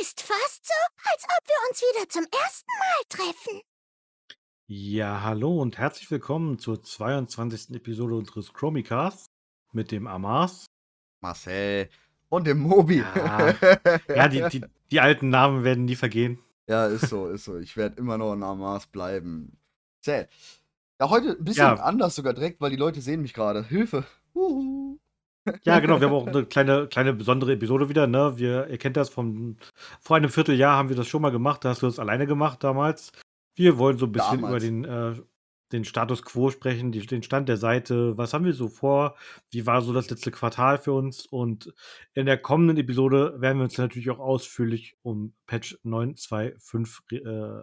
Ist fast so, als ob wir uns wieder zum ersten Mal treffen. Ja, hallo und herzlich willkommen zur 22. Episode unseres Chromicasts mit dem Amas. Marcel und dem Mobi. Ja, ja die, die, die alten Namen werden nie vergehen. Ja, ist so, ist so. Ich werde immer noch ein Amas bleiben. Zäh. Ja, heute ein bisschen Ja. anders sogar direkt, weil die Leute sehen mich gerade. Hilfe. Huhu. Ja, genau, wir haben auch eine kleine, kleine besondere Episode wieder, ne? Wir, ihr kennt das vom, vor einem Vierteljahr haben wir das schon mal gemacht, da hast du das alleine gemacht damals. Wir wollen so ein bisschen Damals. über den, äh, den Status quo sprechen, die, den Stand der Seite, was haben wir so vor, wie war so das letzte Quartal für uns und in der kommenden Episode werden wir uns natürlich auch ausführlich um Patch 925 äh,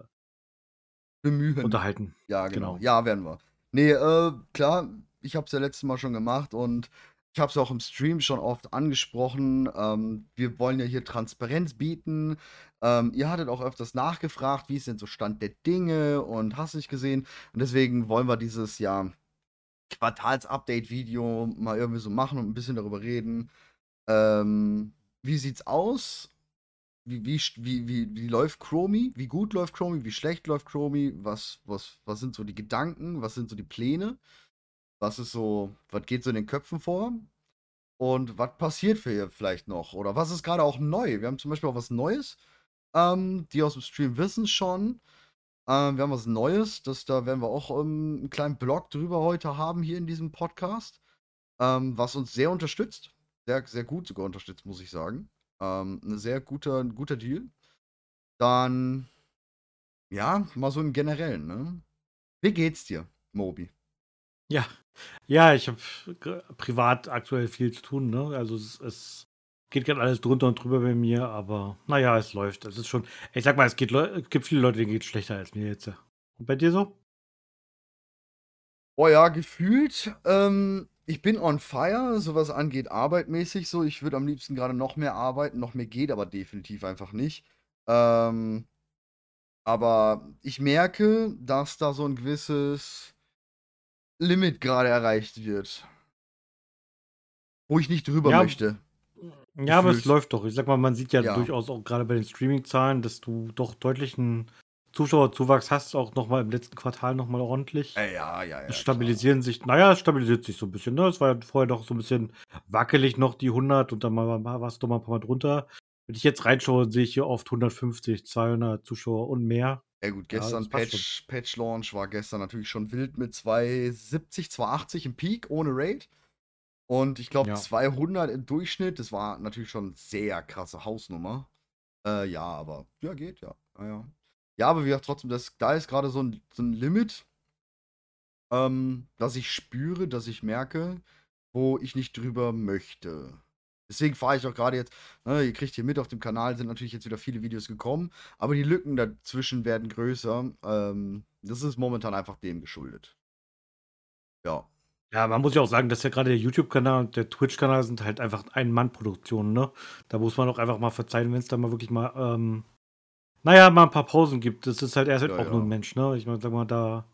Bemühen. unterhalten. Ja, genau. Genau. Ja, werden wir. Nee, äh, klar, ich habe es ja letztes Mal schon gemacht und ich habe es auch im Stream schon oft angesprochen. Ähm, wir wollen ja hier Transparenz bieten. Ähm, ihr hattet auch öfters nachgefragt, wie ist denn so Stand der Dinge und hast nicht gesehen. Und deswegen wollen wir dieses ja Quartals-Update-Video mal irgendwie so machen und ein bisschen darüber reden. Ähm, wie sieht's aus? Wie, wie, wie, wie, wie läuft Chromie? Wie gut läuft Chromie? Wie schlecht läuft Chromie? Was, was, was sind so die Gedanken? Was sind so die Pläne? Was ist so, was geht so in den Köpfen vor? Und was passiert für ihr vielleicht noch? Oder was ist gerade auch neu? Wir haben zum Beispiel auch was Neues. Ähm, die aus dem Stream wissen schon. Ähm, wir haben was Neues. Das, da werden wir auch ähm, einen kleinen Blog drüber heute haben hier in diesem Podcast. Ähm, was uns sehr unterstützt. Sehr, sehr gut sogar unterstützt, muss ich sagen. Ähm, ein sehr guter, ein guter Deal. Dann, ja, mal so im Generellen, ne? Wie geht's dir, Mobi? Ja, ja, ich habe privat aktuell viel zu tun, ne? Also es, es geht gerade alles drunter und drüber bei mir, aber naja, es läuft. Es ist schon, ich sag mal, es geht, es gibt viele Leute, denen geht schlechter als mir jetzt. Und bei dir so? Boah, ja, gefühlt. Ähm, ich bin on fire, so was angeht, arbeitmäßig so. Ich würde am liebsten gerade noch mehr arbeiten, noch mehr geht aber definitiv einfach nicht. Ähm, aber ich merke, dass da so ein gewisses Limit gerade erreicht wird. Wo ich nicht drüber Ja, möchte. Ja, aber es Gefühlt. läuft doch. Ich sag mal, man sieht ja, Ja. durchaus auch gerade bei den Streaming-Zahlen, dass du doch deutlichen Zuschauerzuwachs hast, auch nochmal im letzten Quartal nochmal ordentlich. Äh, ja, ja, ja. Es stabilisieren sich, naja, es stabilisiert sich so ein bisschen. Ne? Es war ja vorher doch so ein bisschen wackelig noch die 100 und dann mal, warst du mal ein paar Mal drunter. Wenn ich jetzt reinschaue, sehe ich hier oft 150, 200 Zuschauer und mehr. Ja gut, Ja, gestern passt Patch, Patch Launch war gestern natürlich schon wild mit 270, 280 im Peak ohne Raid. Und ich glaube Ja. 200 im Durchschnitt. Das war natürlich schon sehr krasse Hausnummer. Äh, ja, aber ja, geht, ja. Ja, ja. ja aber wie gesagt, trotzdem, das, da ist gerade so ein, so ein Limit, ähm, dass ich spüre, dass ich merke, wo ich nicht drüber möchte. Deswegen fahre ich auch gerade jetzt, ne, ihr kriegt hier mit auf dem Kanal, sind natürlich jetzt wieder viele Videos gekommen, aber die Lücken dazwischen werden größer. Ähm, das ist momentan einfach dem geschuldet. Ja. Ja, man muss ja auch sagen, dass ja gerade der YouTube-Kanal und der Twitch-Kanal sind halt einfach Ein-Mann-Produktionen, ne? Da muss man auch einfach mal verzeihen, wenn es da mal wirklich mal, ähm, naja, mal ein paar Pausen gibt. Das ist halt erst Ja, auch ja. nur ein Mensch, ne? Ich meine, sag mal, da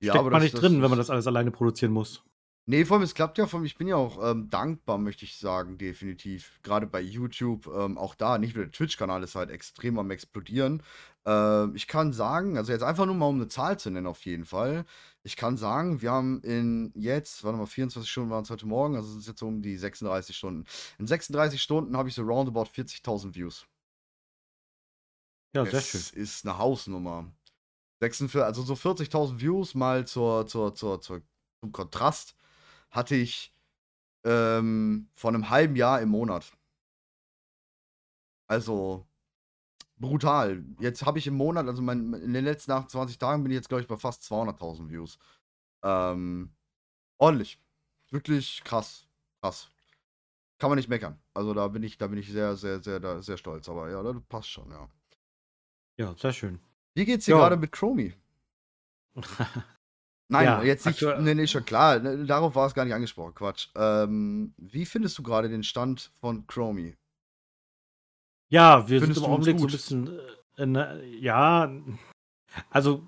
Ja, steckt man nicht drin, wenn man das alles alleine produzieren muss. Nee, vor allem, es klappt ja von Ich bin ja auch ähm, dankbar, möchte ich sagen, definitiv. Gerade bei YouTube, ähm, auch da, nicht nur der Twitch-Kanal ist halt extrem am explodieren. Ähm, ich kann sagen, also jetzt einfach nur mal um eine Zahl zu nennen, auf jeden Fall. Ich kann sagen, wir haben in jetzt, warte mal, 24 Stunden waren es heute Morgen, also es ist jetzt so um die 36 Stunden. In 36 Stunden habe ich so roundabout 40.000 Views. Ja, sehr schön. Das ist eine Hausnummer. 46, also so 40.000 Views mal zur, zur, zur, zur, zum Kontrast hatte ich ähm, vor einem halben Jahr im Monat. Also brutal. Jetzt habe ich im Monat, also mein, in den letzten 28 Tagen bin ich jetzt, glaube ich, bei fast 200.000 Views. Ähm, ordentlich. Wirklich krass. Krass. Kann man nicht meckern. Also da bin ich, da bin ich sehr, sehr, sehr, da- sehr stolz. Aber ja, das passt schon, ja. Ja, sehr schön. Wie geht's dir gerade mit Chromie? Nein, Ja, jetzt nicht. Nee, nee, schon klar. ne, Darauf war es gar nicht angesprochen. Quatsch. Ähm, wie findest du gerade den Stand von Chromie? Ja, wir Findest sind im Augenblick so ein bisschen, äh, in, äh, ja, also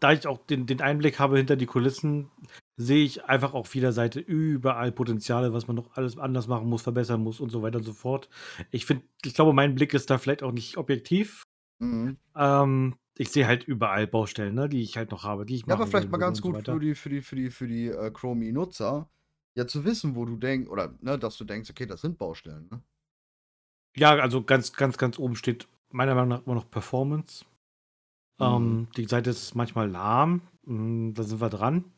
da ich auch den, den Einblick habe hinter die Kulissen, sehe ich einfach auf jeder Seite überall Potenziale, was man noch alles anders machen muss, verbessern muss und so weiter und so fort. Ich finde ich glaube, mein Blick ist da vielleicht auch nicht objektiv. Mhm. Ähm, ich sehe halt überall Baustellen, ne, die ich halt noch habe, die ich Ja, aber vielleicht mal ganz so gut weiter. für die für die für die für die, äh, Chromie-Nutzer, ja zu wissen, wo du denkst oder, ne, dass du denkst: „Okay, das sind Baustellen“, ne? Ja, also ganz, ganz, ganz oben steht meiner Meinung nach immer noch Performance. Mhm. Ähm, die Seite ist manchmal lahm, hm, da sind wir dran.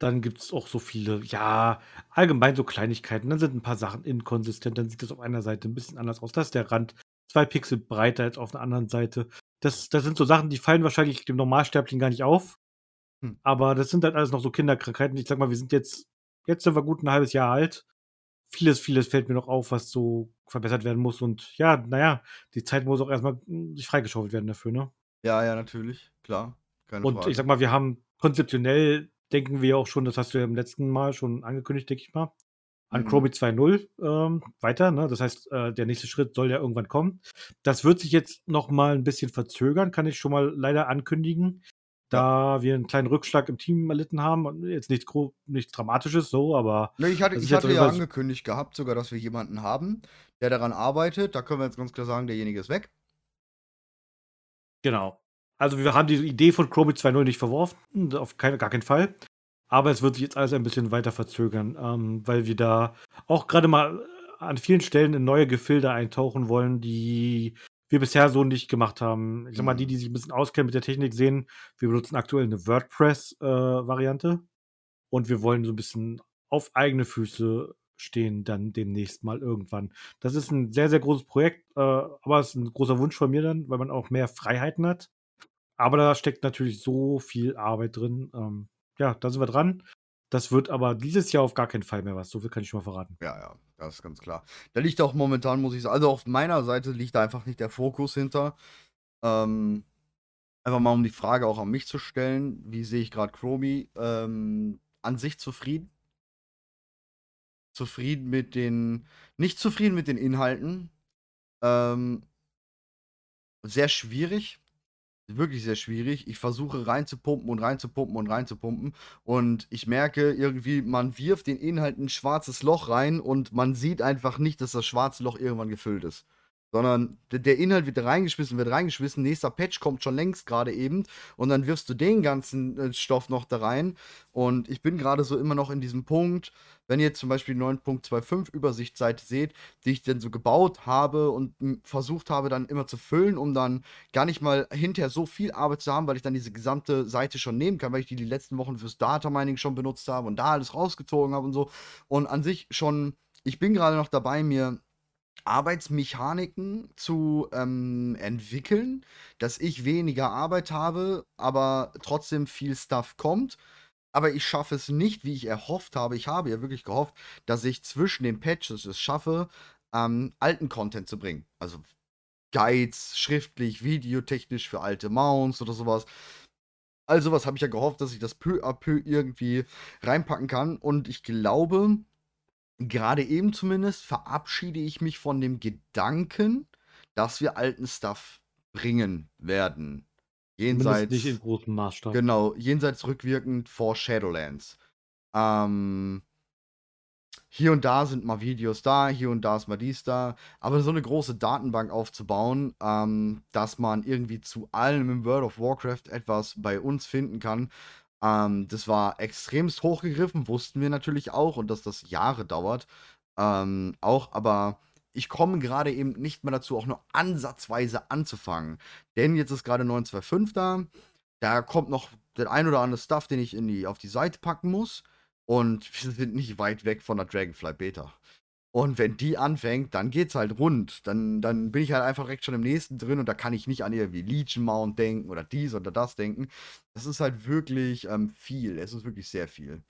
Dann gibt's auch so viele, ja, allgemein so Kleinigkeiten. Dann sind 'n paar Sachen inkonsistent, dann sieht das auf einer Seite 'n bisschen anders aus. Da ist der Rand 2 Pixel breiter als auf der anderen Seite. Das das sind so Sachen, die fallen wahrscheinlich dem Normalsterblichen gar nicht auf. Hm. Aber das sind halt alles noch so Kinderkrankheiten. Ich sage mal, wir sind jetzt jetzt sind wir gut 'n halbes Jahr alt. Vieles, vieles fällt mir noch auf, was so verbessert werden muss und ja, na ja, die Zeit muss auch erst mal, hm, sich freigeschaufelt werden dafür, ne? Ja, ja, natürlich, klar, keine Und ich Frage. sage mal, wir haben konzeptionell denken wir auch schon, das hast du ja im letzten Mal schon angekündigt, denke ich mal, an Mhm. Chromie 2.0, ähm, weiter, ne? Das heißt, äh, der nächste Schritt soll ja irgendwann kommen. Das wird sich jetzt noch mal 'n bisschen verzögern, kann ich schon mal leider ankündigen, Ja. da wir 'n kleinen Rückschlag im Team erlitten haben und jetzt nichts nichts Dramatisches so, aber Ne, ich hatte ich hatte ja angekündigt gehabt sogar, dass wir jemanden haben, der daran arbeitet. Da können wir jetzt ganz klar sagen, derjenige ist weg. Genau. Also, wir haben diese Idee von Chromie 2.0 nicht verworfen, auf keinen gar keinen Fall. Aber es wird sich jetzt alles ein bisschen weiter verzögern, ähm, weil wir da auch grade mal an vielen Stellen in neue Gefilde eintauchen wollen, die wir bisher so nicht gemacht haben. Ich sage mal, die, Mhm. die sich 'n bisschen auskennen mit der Technik, sehen, wir benutzen aktuell 'ne WordPress, äh, und wir wollen so 'n bisschen auf eigene Füße stehen dann demnächst mal irgendwann. Das ist 'n sehr, sehr großes Projekt, äh, aber ist 'n großer Wunsch von mir dann, weil man auch mehr Freiheiten hat. Aber da steckt natürlich so viel Arbeit drin. Ähm, ja, da sind wir dran. Das wird aber dieses Jahr auf gar keinen Fall mehr was. So viel kann ich schon mal verraten. Ja, ja, das ist ganz klar. Da liegt auch momentan, muss ich sa also, auf meiner Seite liegt da einfach nicht der Fokus hinter. Ähm, einfach mal um die Frage auch an mich zu stellen: Wie sehe ich grad Chromie? Ähm, an sich zufrieden. Zufrieden mit den nicht zufrieden mit den Inhalten. Ähm sehr schwierig, wirklich sehr schwierig. Ich versuche reinzupumpen und reinzupumpen und reinzupumpen und ich merke irgendwie, man wirft den Inhalt in 'n schwarzes Loch rein und man sieht einfach nicht, dass das schwarze Loch irgendwann gefüllt ist. Sondern der Inhalt wird reingeschmissen, wird reingeschmissen, nächster Patch kommt schon längst grade eben und dann wirfst du den ganzen, äh, Stoff noch da rein. Und ich bin grade so immer noch in diesem Punkt, wenn ihr zum Beispiel 9.25 Übersichtsseite seht, die ich dann so gebaut habe und, versucht habe, dann immer zu füllen, um dann gar nicht mal hinterher so viel Arbeit zu haben, weil ich dann diese gesamte Seite schon nehmen kann, weil ich die die letzten Wochen fürs Data Mining schon benutzt habe und da alles rausgezogen habe und so. Und an sich schon ich bin grade noch dabei, mir Arbeitsmechaniken zu, ähm, entwickeln, dass ich weniger Arbeit habe, aber trotzdem viel Stuff kommt. Aber ich schaffe es nicht, wie ich erhofft habe. Ich habe ja wirklich gehofft, dass ich zwischen den Patches es schaffe, ähm, alten Content zu bringen. Also, Guides, schriftlich, videotechnisch für alte Mounts oder so was. All so was habe ich ja gehofft, dass ich das peu à peu irgendwie reinpacken kann. Und ich glaube, grade eben zumindest verabschiede ich mich von dem Gedanken, dass wir alten Stuff bringen werden. Zumindest nicht in Jenseits großem Maßstab. genau, jenseits rückwirkend vor Shadowlands. Ähm hier und da sind mal Videos da, hier und da ist mal dies da. Aber so 'ne große Datenbank aufzubauen, ähm, dass man irgendwie zu allem im World of Warcraft etwas bei uns finden kann, ähm, das war extremst hochgegriffen, wussten wir natürlich auch und dass das Jahre dauert, ähm, auch. Aber ich komme grade eben nicht mehr dazu, auch nur ansatzweise anzufangen. Denn jetzt ist grade 9.2.5 da. Da kommt noch der ein oder andere Stuff, den ich in die auf die Seite packen muss. Und wir sind nicht weit weg von der Dragonfly Beta. Und wenn die anfängt, dann geht's halt rund. Dann dann bin ich halt einfach direkt schon im nächsten drin und da kann ich nicht an irgendwie Legion Mount denken oder dies oder das denken. Das ist halt wirklich, ähm, viel. Es ist wirklich sehr viel.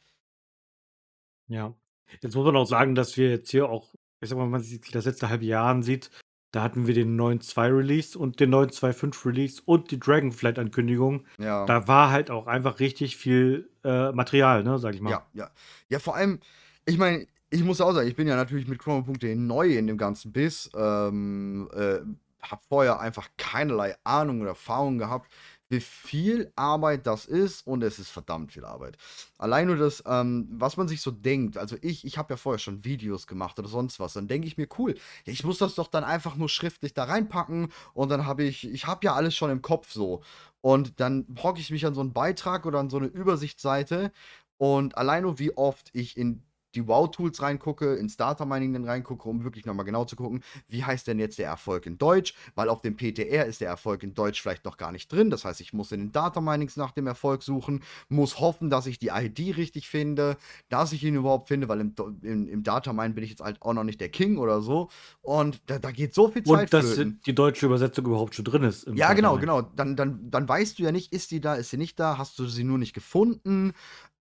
Ja. Jetzt muss man auch sagen, dass wir jetzt hier auch ich sage mal, wenn man sich das letzte halbe Jahr ansieht, da hatten wir den 9.2 Release und den 9.2.5 Release und die Dragonflight-Ankündigung. Ja. Da war halt auch einfach richtig viel, äh, Material, ne, sage ich mal. Ja, ja. Ja, vor allem, ich meine, ich muss auch sagen, ich bin ja natürlich mit Chrono.de neu in dem ganzen Biss, ähm, äh, habe vorher einfach keinerlei Ahnung oder Erfahrung gehabt, wie viel Arbeit das ist und es ist verdammt viel Arbeit. Allein nur das, ähm, was man sich so denkt, also ich, ich habe ja vorher schon Videos gemacht oder sonst was, dann denke ich mir, cool, ich muss das doch dann einfach nur schriftlich da reinpacken und dann habe ich, ich habe ja alles schon im Kopf so. Und dann hocke ich mich an so einen Beitrag oder an so eine Übersichtsseite und allein nur wie oft ich in die Wow-Tools reingucke, ins Data-Mining dann reingucke, um wirklich nochmal genau zu gucken, wie heißt denn jetzt der Erfolg in Deutsch, weil auf dem PTR ist der Erfolg in Deutsch vielleicht noch gar nicht drin. Das heißt, ich muss in den Data-Minings nach dem Erfolg suchen, muss hoffen, dass ich die ID richtig finde, dass ich ihn überhaupt finde, weil im, im, im Data-Mine bin ich jetzt halt auch noch nicht der King oder so. Und da, da geht so viel Zeit Und dass die deutsche Übersetzung überhaupt schon drin ist. Ja, genau, genau. Dann, dann, dann weißt du ja nicht, ist die da, ist sie nicht da, hast du sie nur nicht gefunden.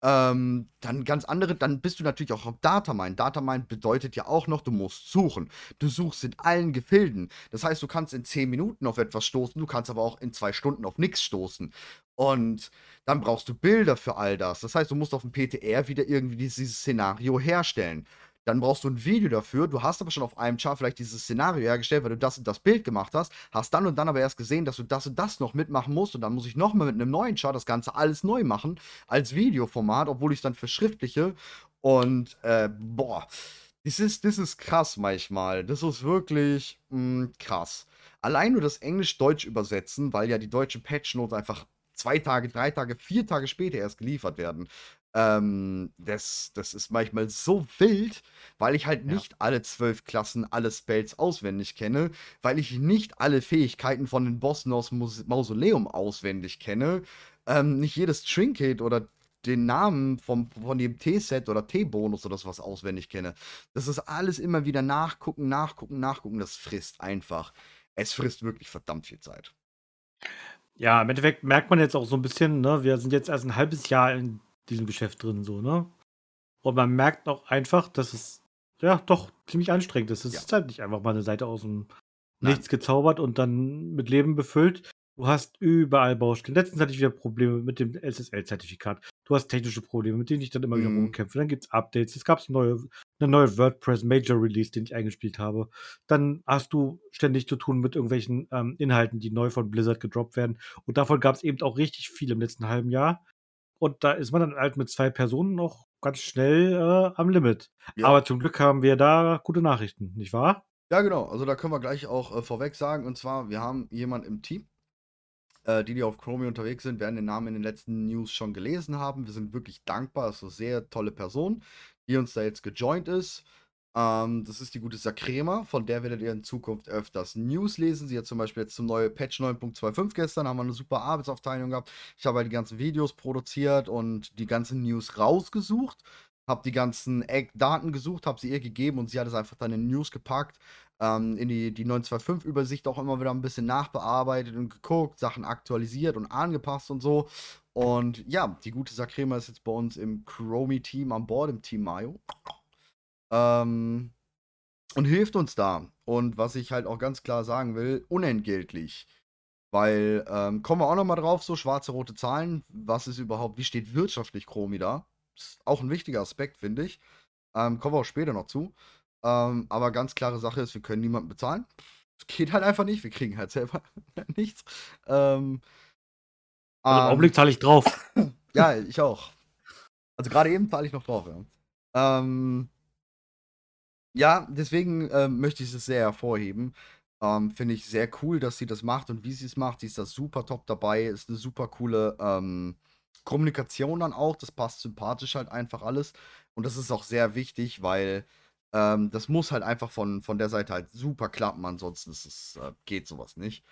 Ähm, dann ganz andere, dann bist du natürlich auch auf Datamine. Datamine bedeutet ja auch noch, du musst suchen. Du suchst in allen Gefilden. Das heißt, du kannst in 10 Minuten auf etwas stoßen, du kannst aber auch in 2 Stunden auf nichts stoßen. Und dann brauchst du Bilder für all das. Das heißt, du musst auf dem PTR wieder irgendwie dieses Szenario herstellen. Dann brauchst du ein Video dafür. Du hast aber schon auf einem Chart vielleicht dieses Szenario hergestellt, weil du das und das Bild gemacht hast. Hast dann und dann aber erst gesehen, dass du das und das noch mitmachen musst. Und dann muss ich nochmal mit einem neuen Chart das Ganze alles neu machen. Als Videoformat, obwohl ich es dann verschriftliche. Und, äh, boah. Das ist, das ist krass manchmal. Das ist wirklich mh, hm, krass. Allein nur das Englisch-Deutsch übersetzen, weil ja die deutschen Patch-Notes einfach zwei Tage, drei Tage, vier Tage später erst geliefert werden. Ähm, das, das ist manchmal so wild, weil ich halt Ja. nicht alle zwölf Klassen, alle Spells auswendig kenne, weil ich nicht alle Fähigkeiten von den Bossen aus Mus Mausoleum auswendig kenne, ähm, nicht jedes Trinket oder den Namen vom, von dem T-Set oder T-Bonus oder sowas auswendig kenne. Das ist alles immer wieder nachgucken, nachgucken, nachgucken. Das frisst einfach. Es frisst wirklich verdammt viel Zeit. Ja, im Endeffekt merkt man jetzt auch so ein bisschen, ne, wir sind jetzt erst ein halbes Jahr in diesem Geschäft drin, so, ne? Und man merkt auch einfach, dass es ja doch ziemlich anstrengend ist. Es Ja. ist halt nicht einfach mal eine Seite aus dem Nein. Nichts gezaubert und dann mit Leben befüllt. Du hast überall Baustellen. Letztens hatte ich wieder Probleme mit dem SSL-Zertifikat. Du hast technische Probleme, mit denen ich dann immer wieder Mhm. rumkämpfe. Dann gibt es Updates. Es gab neue, eine neue WordPress Major Release, den ich eingespielt habe. Dann hast du ständig zu tun mit irgendwelchen ähm, Inhalten, die neu von Blizzard gedroppt werden. Und davon gab es eben auch richtig viel im letzten halben Jahr. Und da ist man dann halt mit zwei Personen noch ganz schnell äh, am Limit. Ja. Aber zum Glück haben wir da gute Nachrichten, nicht wahr? Ja, genau. Also da können wir gleich auch äh, vorweg sagen. Und zwar, wir haben jemanden im Team, äh, die, die auf Chromie unterwegs sind, werden den Namen in den letzten News schon gelesen haben. Wir sind wirklich dankbar. Das ist eine sehr tolle Person, die uns da jetzt gejoint ist. Ähm, das ist die gute Sakrema, von der werdet ihr in Zukunft öfters News lesen. Sie hat zum Beispiel jetzt zum neuen Patch 9.25 gestern, haben wir eine super Arbeitsaufteilung gehabt. Ich habe halt die ganzen Videos produziert und die ganzen News rausgesucht. Habe die ganzen Eckdaten gesucht, habe sie ihr gegeben und sie hat es einfach dann in News gepackt. Ähm, in die, die 925-Übersicht auch immer wieder ein bisschen nachbearbeitet und geguckt, Sachen aktualisiert und angepasst und so. Und ja, die gute Sakrema ist jetzt bei uns im Chromie-Team an Bord, im Team Mayo. Ähm, und hilft uns da. Und was ich halt auch ganz klar sagen will, unentgeltlich. Weil, ähm, kommen wir auch nochmal drauf, so schwarze, rote Zahlen. Was ist überhaupt, wie steht wirtschaftlich Chromi da? Ist auch ein wichtiger Aspekt, finde ich. Ähm, kommen wir auch später noch zu. Ähm, aber ganz klare Sache ist, wir können niemanden bezahlen. Es geht halt einfach nicht. Wir kriegen halt selber nichts. Ähm, Also Im ähm, Augenblick zahle ich drauf. ja, ich auch. Also gerade eben zahle ich noch drauf, ja. Ähm, ja, deswegen ähm, möchte ich es sehr hervorheben. Ähm, Finde ich sehr cool, dass sie das macht und wie sie es macht. Sie ist da super top dabei. Ist eine super coole ähm, Kommunikation dann auch. Das passt sympathisch halt einfach alles. Und das ist auch sehr wichtig, weil ähm, das muss halt einfach von, von der Seite halt super klappen. Ansonsten ist es, äh, geht sowas nicht.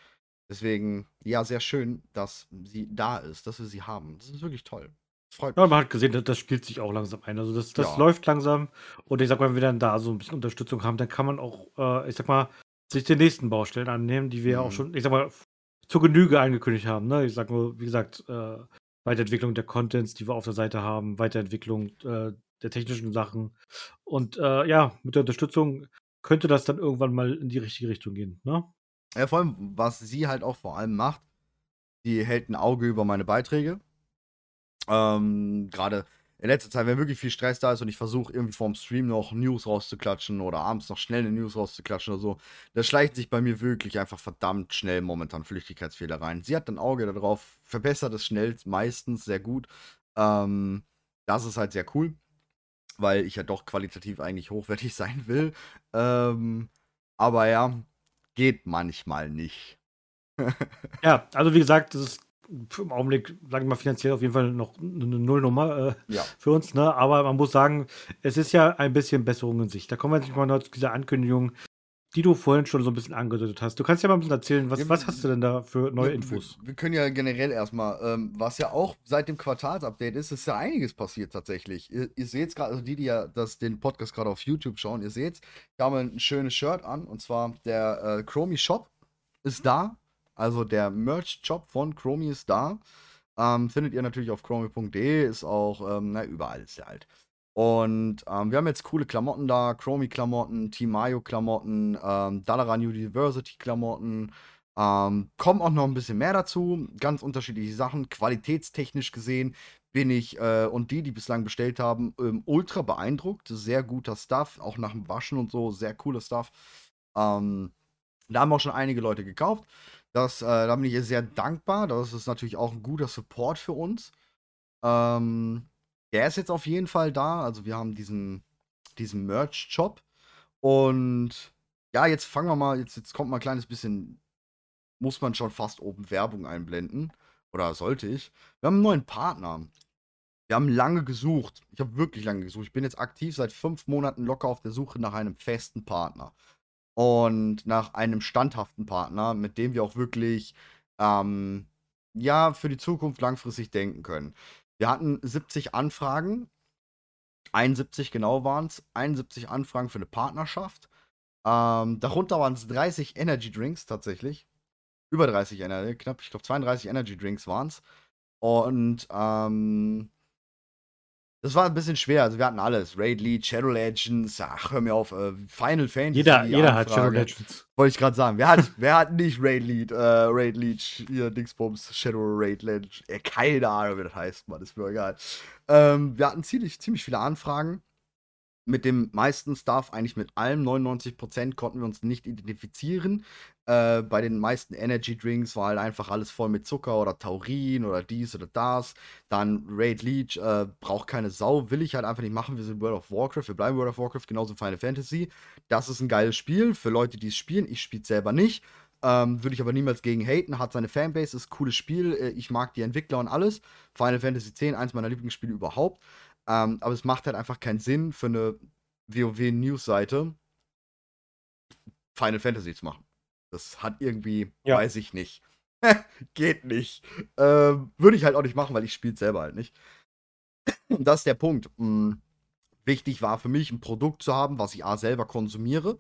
Deswegen, ja, sehr schön, dass sie da ist, dass wir sie haben. Das ist wirklich toll. Freut Ja, mich. man hat gesehen, das, spielt sich auch langsam ein. Also das, das Ja. läuft langsam. Und ich sag mal, wenn wir dann da so ein bisschen Unterstützung haben, dann kann man auch, äh, ich sag mal, sich den nächsten Baustellen annehmen, die wir ja auch Mhm. schon, ich sag mal, zur Genüge angekündigt haben. Ne? Ich sag nur, wie gesagt, äh, Weiterentwicklung der Contents, die wir auf der Seite haben, Weiterentwicklung äh, der technischen Sachen. Und äh, ja, mit der Unterstützung könnte das dann irgendwann mal in die richtige Richtung gehen. Ne? Ja, vor allem, was sie halt auch vor allem macht, die hält ein Auge über meine Beiträge. Ähm, Gerade in letzter Zeit, wenn wirklich viel Stress da ist und ich versuche irgendwie vorm Stream noch News rauszuklatschen oder abends noch schnell eine News rauszuklatschen oder so, da schleicht sich bei mir wirklich einfach verdammt schnell momentan Flüchtigkeitsfehler rein. Sie hat ein Auge darauf, verbessert es schnell, meistens sehr gut. Ähm, das ist halt sehr cool, weil ich ja doch qualitativ eigentlich hochwertig sein will. Ähm, aber ja, geht manchmal nicht. ja, also wie gesagt, das ist im Augenblick, sagen wir mal, finanziell auf jeden Fall noch eine Nullnummer äh, ja. für uns. Ne? Aber man muss sagen, es ist ja ein bisschen Besserung in Sicht. Da kommen wir jetzt mal noch zu dieser Ankündigung, die du vorhin schon so ein bisschen angedeutet hast. Du kannst ja mal ein bisschen erzählen, was, ja, was hast du denn da für neue wir, Infos? Wir, können ja generell erstmal, ähm, was ja auch seit dem Quartalsupdate ist, ist ja einiges passiert tatsächlich. Ihr, ihr seht es gerade, also die, die ja das, den Podcast gerade auf YouTube schauen, ihr seht, wir haben ein schönes Shirt an und zwar der äh, Chromie Shop ist da. Also der Merch-Shop von Chromie ist da. Ähm, findet ihr natürlich auf chromie.de, ist auch, ähm, na, überall ist der halt. Und ähm, wir haben jetzt coole Klamotten da, Chromie-Klamotten, Team Mayo-Klamotten, ähm, Dalaran University-Klamotten. Ähm, kommen auch noch ein bisschen mehr dazu, ganz unterschiedliche Sachen. Qualitätstechnisch gesehen bin ich äh, und die, die bislang bestellt haben, ähm, ultra beeindruckt. Sehr guter Stuff, auch nach dem Waschen und so, sehr cooler Stuff. Ähm, da haben auch schon einige Leute gekauft. Das, äh, da bin ich sehr dankbar. Das ist natürlich auch ein guter Support für uns. Ähm, der ist jetzt auf jeden Fall da. Also wir haben diesen, diesen Merch-Shop. Und ja, jetzt fangen wir mal, jetzt, jetzt kommt mal ein kleines bisschen, muss man schon fast oben Werbung einblenden. Oder sollte ich. Wir haben einen neuen Partner. Wir haben lange gesucht. Ich habe wirklich lange gesucht. Ich bin jetzt aktiv seit fünf Monaten locker auf der Suche nach einem festen Partner und nach einem standhaften Partner, mit dem wir auch wirklich ähm, ja für die Zukunft langfristig denken können. Wir hatten 70 Anfragen, 71 genau waren es, 71 Anfragen für eine Partnerschaft. Ähm, darunter waren es 30 Energy Drinks tatsächlich. Über 30 Energy, knapp, ich glaube 32 Energy Drinks waren es. Und ähm, das war ein bisschen schwer. Also wir hatten alles. Raid Lead, Shadow Legends, ach, hör mir auf, äh, Final Fantasy. Jeder, jeder hat Shadow Legends. Wollte ich gerade sagen. Wer hat, wer hat nicht Raid Lead, äh, Raid Lead, hier Dingsbums, Shadow Raid Legend. Äh, keine Ahnung, wie das heißt, man, ist mir egal. Ähm, wir hatten ziemlich, ziemlich viele Anfragen mit dem meisten Stuff, eigentlich mit allem, 99% konnten wir uns nicht identifizieren. Äh, bei den meisten Energy Drinks war halt einfach alles voll mit Zucker oder Taurin oder dies oder das. Dann Raid Leech äh, braucht keine Sau, will ich halt einfach nicht machen. Wir sind World of Warcraft, wir bleiben World of Warcraft, genauso Final Fantasy. Das ist ein geiles Spiel für Leute, die es spielen. Ich spiele es selber nicht. Ähm, Würde ich aber niemals gegen haten. Hat seine Fanbase, ist ein cooles Spiel. Äh, ich mag die Entwickler und alles. Final Fantasy X, eins meiner Lieblingsspiele überhaupt. Ähm, aber es macht halt einfach keinen Sinn für eine WoW-News-Seite Final Fantasy zu machen. Das hat irgendwie, ja. weiß ich nicht. Geht nicht. Ähm, Würde ich halt auch nicht machen, weil ich spiele selber halt nicht. Und das ist der Punkt. Hm, wichtig war für mich, ein Produkt zu haben, was ich A selber konsumiere.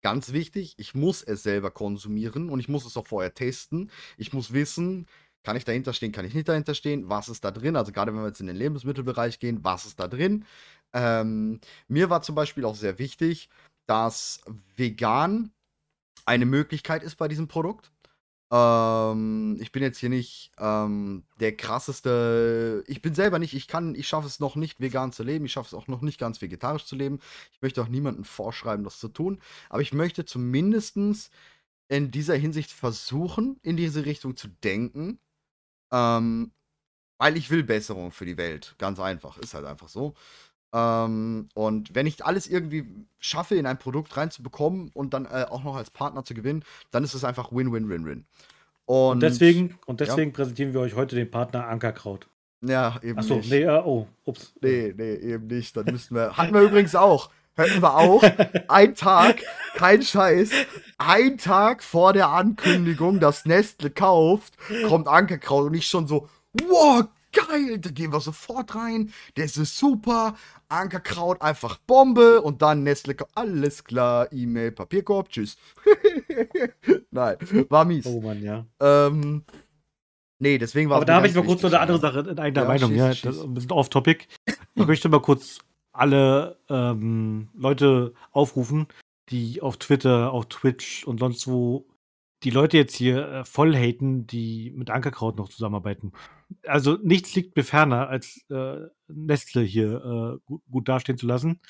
Ganz wichtig, ich muss es selber konsumieren und ich muss es auch vorher testen. Ich muss wissen, kann ich dahinter stehen, kann ich nicht dahinter stehen? Was ist da drin? Also gerade wenn wir jetzt in den Lebensmittelbereich gehen, was ist da drin? Ähm, mir war zum Beispiel auch sehr wichtig, dass vegan eine Möglichkeit ist bei diesem Produkt. Ähm, ich bin jetzt hier nicht ähm, der krasseste. Ich bin selber nicht, ich kann, ich schaffe es noch nicht vegan zu leben. Ich schaffe es auch noch nicht ganz vegetarisch zu leben. Ich möchte auch niemandem vorschreiben, das zu tun. Aber ich möchte zumindest in dieser Hinsicht versuchen, in diese Richtung zu denken. Ähm, weil ich will Besserung für die Welt. Ganz einfach. Ist halt einfach so. Ähm, und wenn ich alles irgendwie schaffe, in ein Produkt reinzubekommen und dann äh, auch noch als Partner zu gewinnen, dann ist es einfach Win-Win-Win-Win. Und, und, deswegen, und deswegen ja. präsentieren wir euch heute den Partner Ankerkraut. Ja, eben Achso, nee, äh, oh, ups. Nee, nee, eben nicht. Dann müssten wir. hatten wir übrigens auch. Hatten wir auch. ein Tag, kein Scheiß. Ein Tag vor der Ankündigung, dass Nestle kauft, kommt Ankerkraut und ich schon so, wow, geil, da gehen wir sofort rein, das ist super, Ankerkraut einfach Bombe und dann Nestle, alles klar, E-Mail, Papierkorb, tschüss. Nein, war mies. Oh Mann, ja. Ähm, nee, deswegen war Aber da habe ich mal kurz noch eine andere Sache in eigener ja, Meinung, schieß, ja, schieß. Das ist ein bisschen off-topic. Ich möchte mal kurz alle ähm, Leute aufrufen, die auf Twitter, auf Twitch und sonst wo die Leute jetzt hier äh, voll haten, die mit Ankerkraut noch zusammenarbeiten. Also nichts liegt mir ferner, als äh, Nestle hier äh, gut, gut dastehen zu lassen.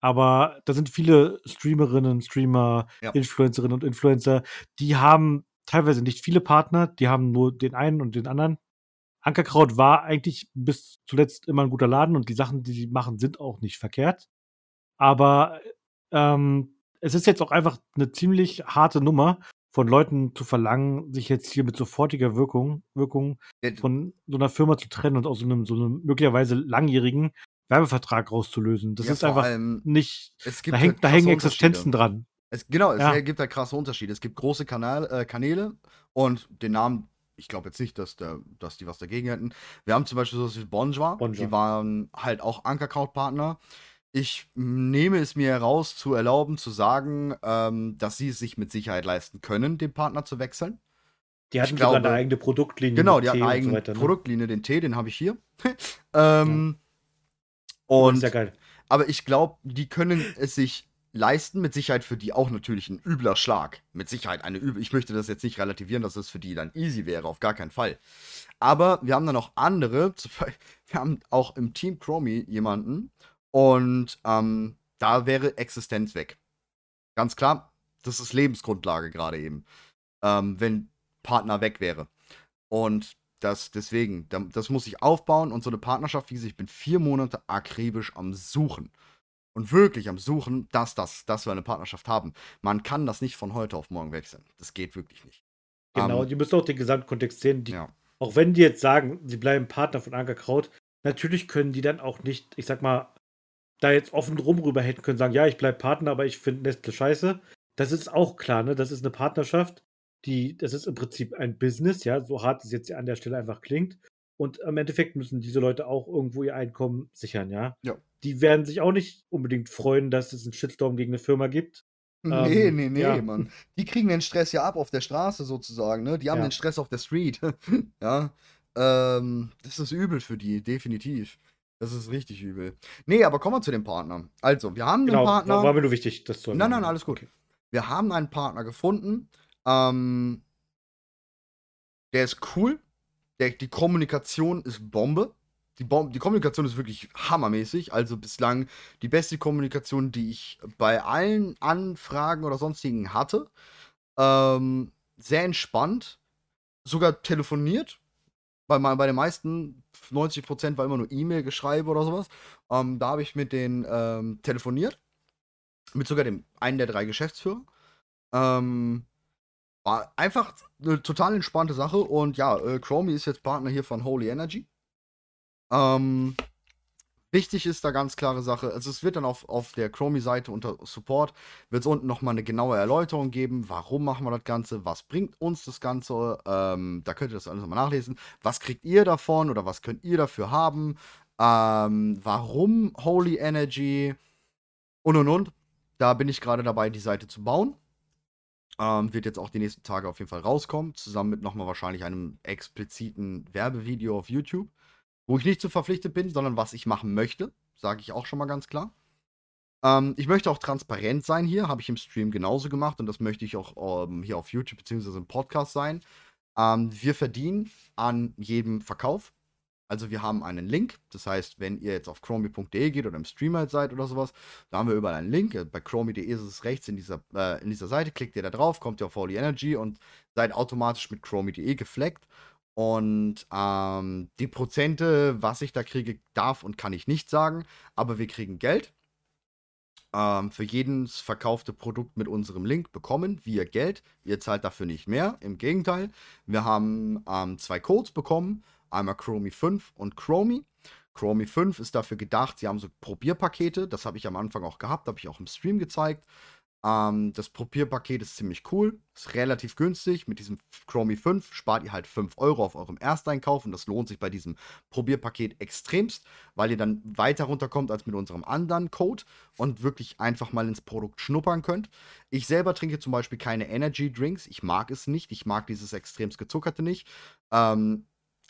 Aber da sind viele Streamerinnen, Streamer, Ja. Influencerinnen und Influencer, die haben teilweise nicht viele Partner, die haben nur den einen und den anderen. Ankerkraut war eigentlich bis zuletzt immer ein guter Laden und die Sachen, die sie machen, sind auch nicht verkehrt. Aber ähm, es ist jetzt auch einfach eine ziemlich harte Nummer, von Leuten zu verlangen, sich jetzt hier mit sofortiger Wirkung, Wirkung von so einer Firma zu trennen und aus so einem, so einem möglicherweise langjährigen Werbevertrag rauszulösen. Das Ja, ist einfach nicht. es gibt Da, halt hängt, da krasse hängen. Existenzen dran. Es, genau, es Ja. gibt da krasse Unterschiede. Es gibt große Kanal, äh, Kanäle und den Namen, ich glaube jetzt nicht, dass, der, dass die was dagegen hätten. Wir haben zum Beispiel sowas wie Bonjour, Bonjour. die waren halt auch Ankerkraut-Partner. Ich nehme es mir heraus, zu erlauben, zu sagen, ähm, dass sie es sich mit Sicherheit leisten können, den Partner zu wechseln. Die hatten glaube- sogar eine eigene Produktlinie. Genau, die hatten eine eigene so weiter, ne? Produktlinie, den Tee, den habe ich hier. ähm, und ist ja geil. aber ich glaube, die können es sich leisten. Mit Sicherheit für die auch natürlich ein übler Schlag. Mit Sicherheit eine übel. Ich möchte das jetzt nicht relativieren, dass es für die dann easy wäre, auf gar keinen Fall. Aber wir haben dann auch andere. Wir haben auch im Team Chromie jemanden. Und ähm, da wäre Existenz weg. Ganz klar, das ist Lebensgrundlage gerade eben. Ähm, wenn Partner weg wäre. Und das deswegen, da- das muss ich aufbauen und so eine Partnerschaft, wie gesagt, ich bin vier Monate akribisch am Suchen. Und wirklich am Suchen, dass, das, dass wir eine Partnerschaft haben. Man kann das nicht von heute auf morgen wechseln. Das geht wirklich nicht. Genau, Ähm, die müssen auch den Gesamtkontext sehen. Die, ja. Auch wenn die jetzt sagen, sie bleiben Partner von Ankerkraut, natürlich können die dann auch nicht, ich sag mal, da jetzt offen drum rüber hätten können, sagen, ja, ich bleib Partner, aber ich finde Nestle scheiße. Das ist auch klar, ne? Das ist eine Partnerschaft, die, das ist im Prinzip ein Business, ja, so hart es jetzt an der Stelle einfach klingt. Und im Endeffekt müssen diese Leute auch irgendwo ihr Einkommen sichern, ja. Ja. Die werden sich auch nicht unbedingt freuen, dass es einen Shitstorm gegen eine Firma gibt. Nee, Ähm, nee, nee, ja. Mann. Die kriegen den Stress ja ab auf der Straße sozusagen, ne? Die haben Ja. den Stress auf der Street. ja. Ähm, das ist übel für die, definitiv. Das ist richtig übel. Nee, aber kommen wir zu dem Partner. Also, wir haben einen Genau, Partner. war, mir nur wichtig, das zu Nein, nein, alles gut. Okay. Wir haben einen Partner gefunden. Ähm, der ist cool. Der, die Kommunikation ist Bombe. Die, Bom die Kommunikation ist wirklich hammermäßig. Also bislang die beste Kommunikation, die ich bei allen Anfragen oder sonstigen hatte. Ähm, sehr entspannt. Sogar telefoniert. Bei, bei den meisten 90% war immer nur E-Mail-Geschreibe oder sowas. Ähm, da habe ich mit denen ähm, telefoniert. Mit sogar dem einen der drei Geschäftsführer. Ähm, war einfach eine total entspannte Sache. Und ja, äh, Chromie ist jetzt Partner hier von Holy Energy. Ähm, wichtig ist da ganz klare Sache. Also es wird dann auf, auf der Chromie-Seite unter Support, wird es unten nochmal eine genaue Erläuterung geben. Warum machen wir das Ganze? Was bringt uns das Ganze? Ähm, da könnt ihr das alles nochmal nachlesen. Was kriegt ihr davon oder was könnt ihr dafür haben? Ähm, warum Holy Energy? Und und und. Da bin ich gerade dabei, die Seite zu bauen. Ähm, wird jetzt auch die nächsten Tage auf jeden Fall rauskommen. Zusammen mit nochmal wahrscheinlich einem expliziten Werbevideo auf YouTube. Wo ich nicht zu verpflichtet bin, sondern was ich machen möchte. Sage ich auch schon mal ganz klar. Ähm, ich möchte auch transparent sein hier. Habe ich im Stream genauso gemacht. Und das möchte ich auch ähm, hier auf YouTube bzw. im Podcast sein. Ähm, wir verdienen an jedem Verkauf. Also wir haben einen Link. Das heißt, wenn ihr jetzt auf chromie.de geht oder im Stream halt seid oder sowas, da haben wir überall einen Link. Bei chromie.de ist es rechts in dieser, äh, in dieser Seite. Klickt ihr da drauf, kommt ihr auf Holy Energy und seid automatisch mit chromie.de gefleckt. Und ähm, die Prozente, was ich da kriege, darf und kann ich nicht sagen. Aber wir kriegen Geld. Ähm, für jedes verkaufte Produkt mit unserem Link bekommen wir Geld. Ihr zahlt dafür nicht mehr. Im Gegenteil, wir haben ähm, zwei Codes bekommen. Einmal Chromie 5 und Chromie. Chromie 5 ist dafür gedacht, sie haben so Probierpakete. Das habe ich am Anfang auch gehabt, habe ich auch im Stream gezeigt. Ähm, das Probierpaket ist ziemlich cool, ist relativ günstig. Mit diesem Chromie 5 spart ihr halt 5 Euro auf eurem Ersteinkauf und das lohnt sich bei diesem Probierpaket extremst, weil ihr dann weiter runterkommt als mit unserem anderen Code und wirklich einfach mal ins Produkt schnuppern könnt. Ich selber trinke zum Beispiel keine Energy Drinks. Ich mag es nicht. Ich mag dieses extremst gezuckerte nicht. Ähm,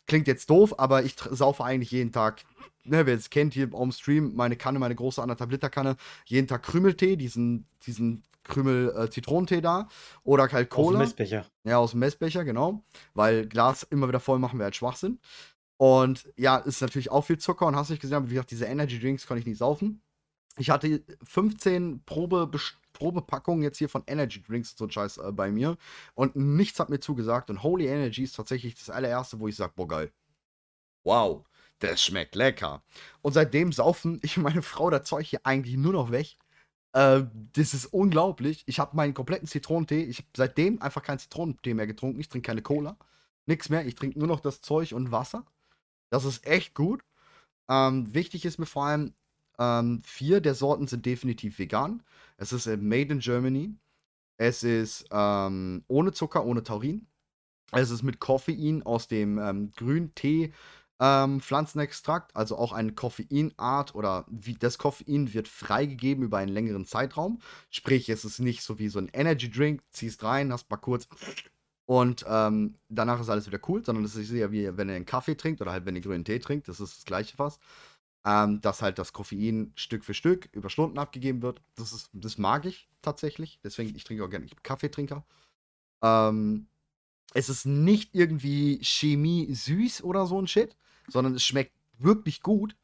klingt jetzt doof, aber ich saufe eigentlich jeden Tag ne, wer es kennt hier am Stream, meine Kanne, meine große anderthalb Liter Kanne, jeden Tag Krümeltee, diesen, diesen Krümel-Zitronentee äh, da. Oder halt Cola. Aus dem Messbecher. Ja, aus dem Messbecher, genau. Weil Glas immer wieder voll machen wäre halt Schwachsinn. Und ja, ist natürlich auch viel Zucker und hast nicht gesehen, aber wie gesagt, diese Energy Drinks kann ich nicht saufen. Ich hatte 15 Probe Probepackungen jetzt hier von Energy Drinks und so Scheiß äh, bei mir und nichts hat mir zugesagt und Holy Energy ist tatsächlich das allererste, wo ich sage, boah geil. Wow, das schmeckt lecker. Und seitdem saufen ich und meine Frau das Zeug hier eigentlich nur noch weg. Äh, das ist unglaublich. Ich habe meinen kompletten Zitronentee, ich habe seitdem einfach keinen Zitronentee mehr getrunken. Ich trinke keine Cola, nichts mehr. Ich trinke nur noch das Zeug und Wasser. Das ist echt gut. Ähm, wichtig ist mir vor allem, ähm, vier der Sorten sind definitiv vegan. Es ist äh, Made in Germany. Es ist ähm, ohne Zucker, ohne Taurin. Es ist mit Koffein aus dem ähm, Grüntee ähm, Pflanzenextrakt, also auch eine Koffeinart oder wie das Koffein wird freigegeben über einen längeren Zeitraum. Sprich, es ist nicht so wie so ein Energy Drink, ziehst rein, hast mal kurz und ähm, danach ist alles wieder cool, sondern es ist ja wie wenn ihr einen Kaffee trinkt oder halt wenn ihr grünen Tee trinkt, das ist das gleiche fast ähm, dass halt das Koffein Stück für Stück über Stunden abgegeben wird. Das, ist, das mag ich tatsächlich. Deswegen, ich trinke auch gerne, Kaffeetrinker. Ähm, es ist nicht irgendwie Chemie süß oder so ein Shit, sondern es schmeckt wirklich gut.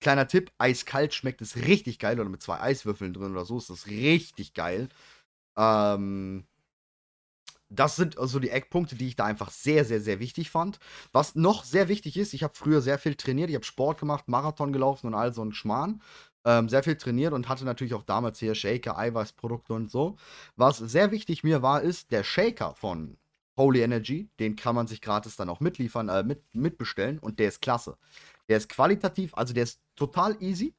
Kleiner Tipp, eiskalt schmeckt es richtig geil oder mit zwei Eiswürfeln drin oder so ist das richtig geil. Ähm, das sind also die Eckpunkte, die ich da einfach sehr, sehr, sehr wichtig fand. Was noch sehr wichtig ist, ich habe früher sehr viel trainiert, ich habe Sport gemacht, Marathon gelaufen und all so ein Schmarrn. Ähm, sehr viel trainiert und hatte natürlich auch damals hier Shaker, Eiweißprodukte und so. Was sehr wichtig mir war, ist der Shaker von Holy Energy. Den kann man sich gratis dann auch mitliefern, äh, mit, mitbestellen und der ist klasse. Der ist qualitativ, also der ist total easy.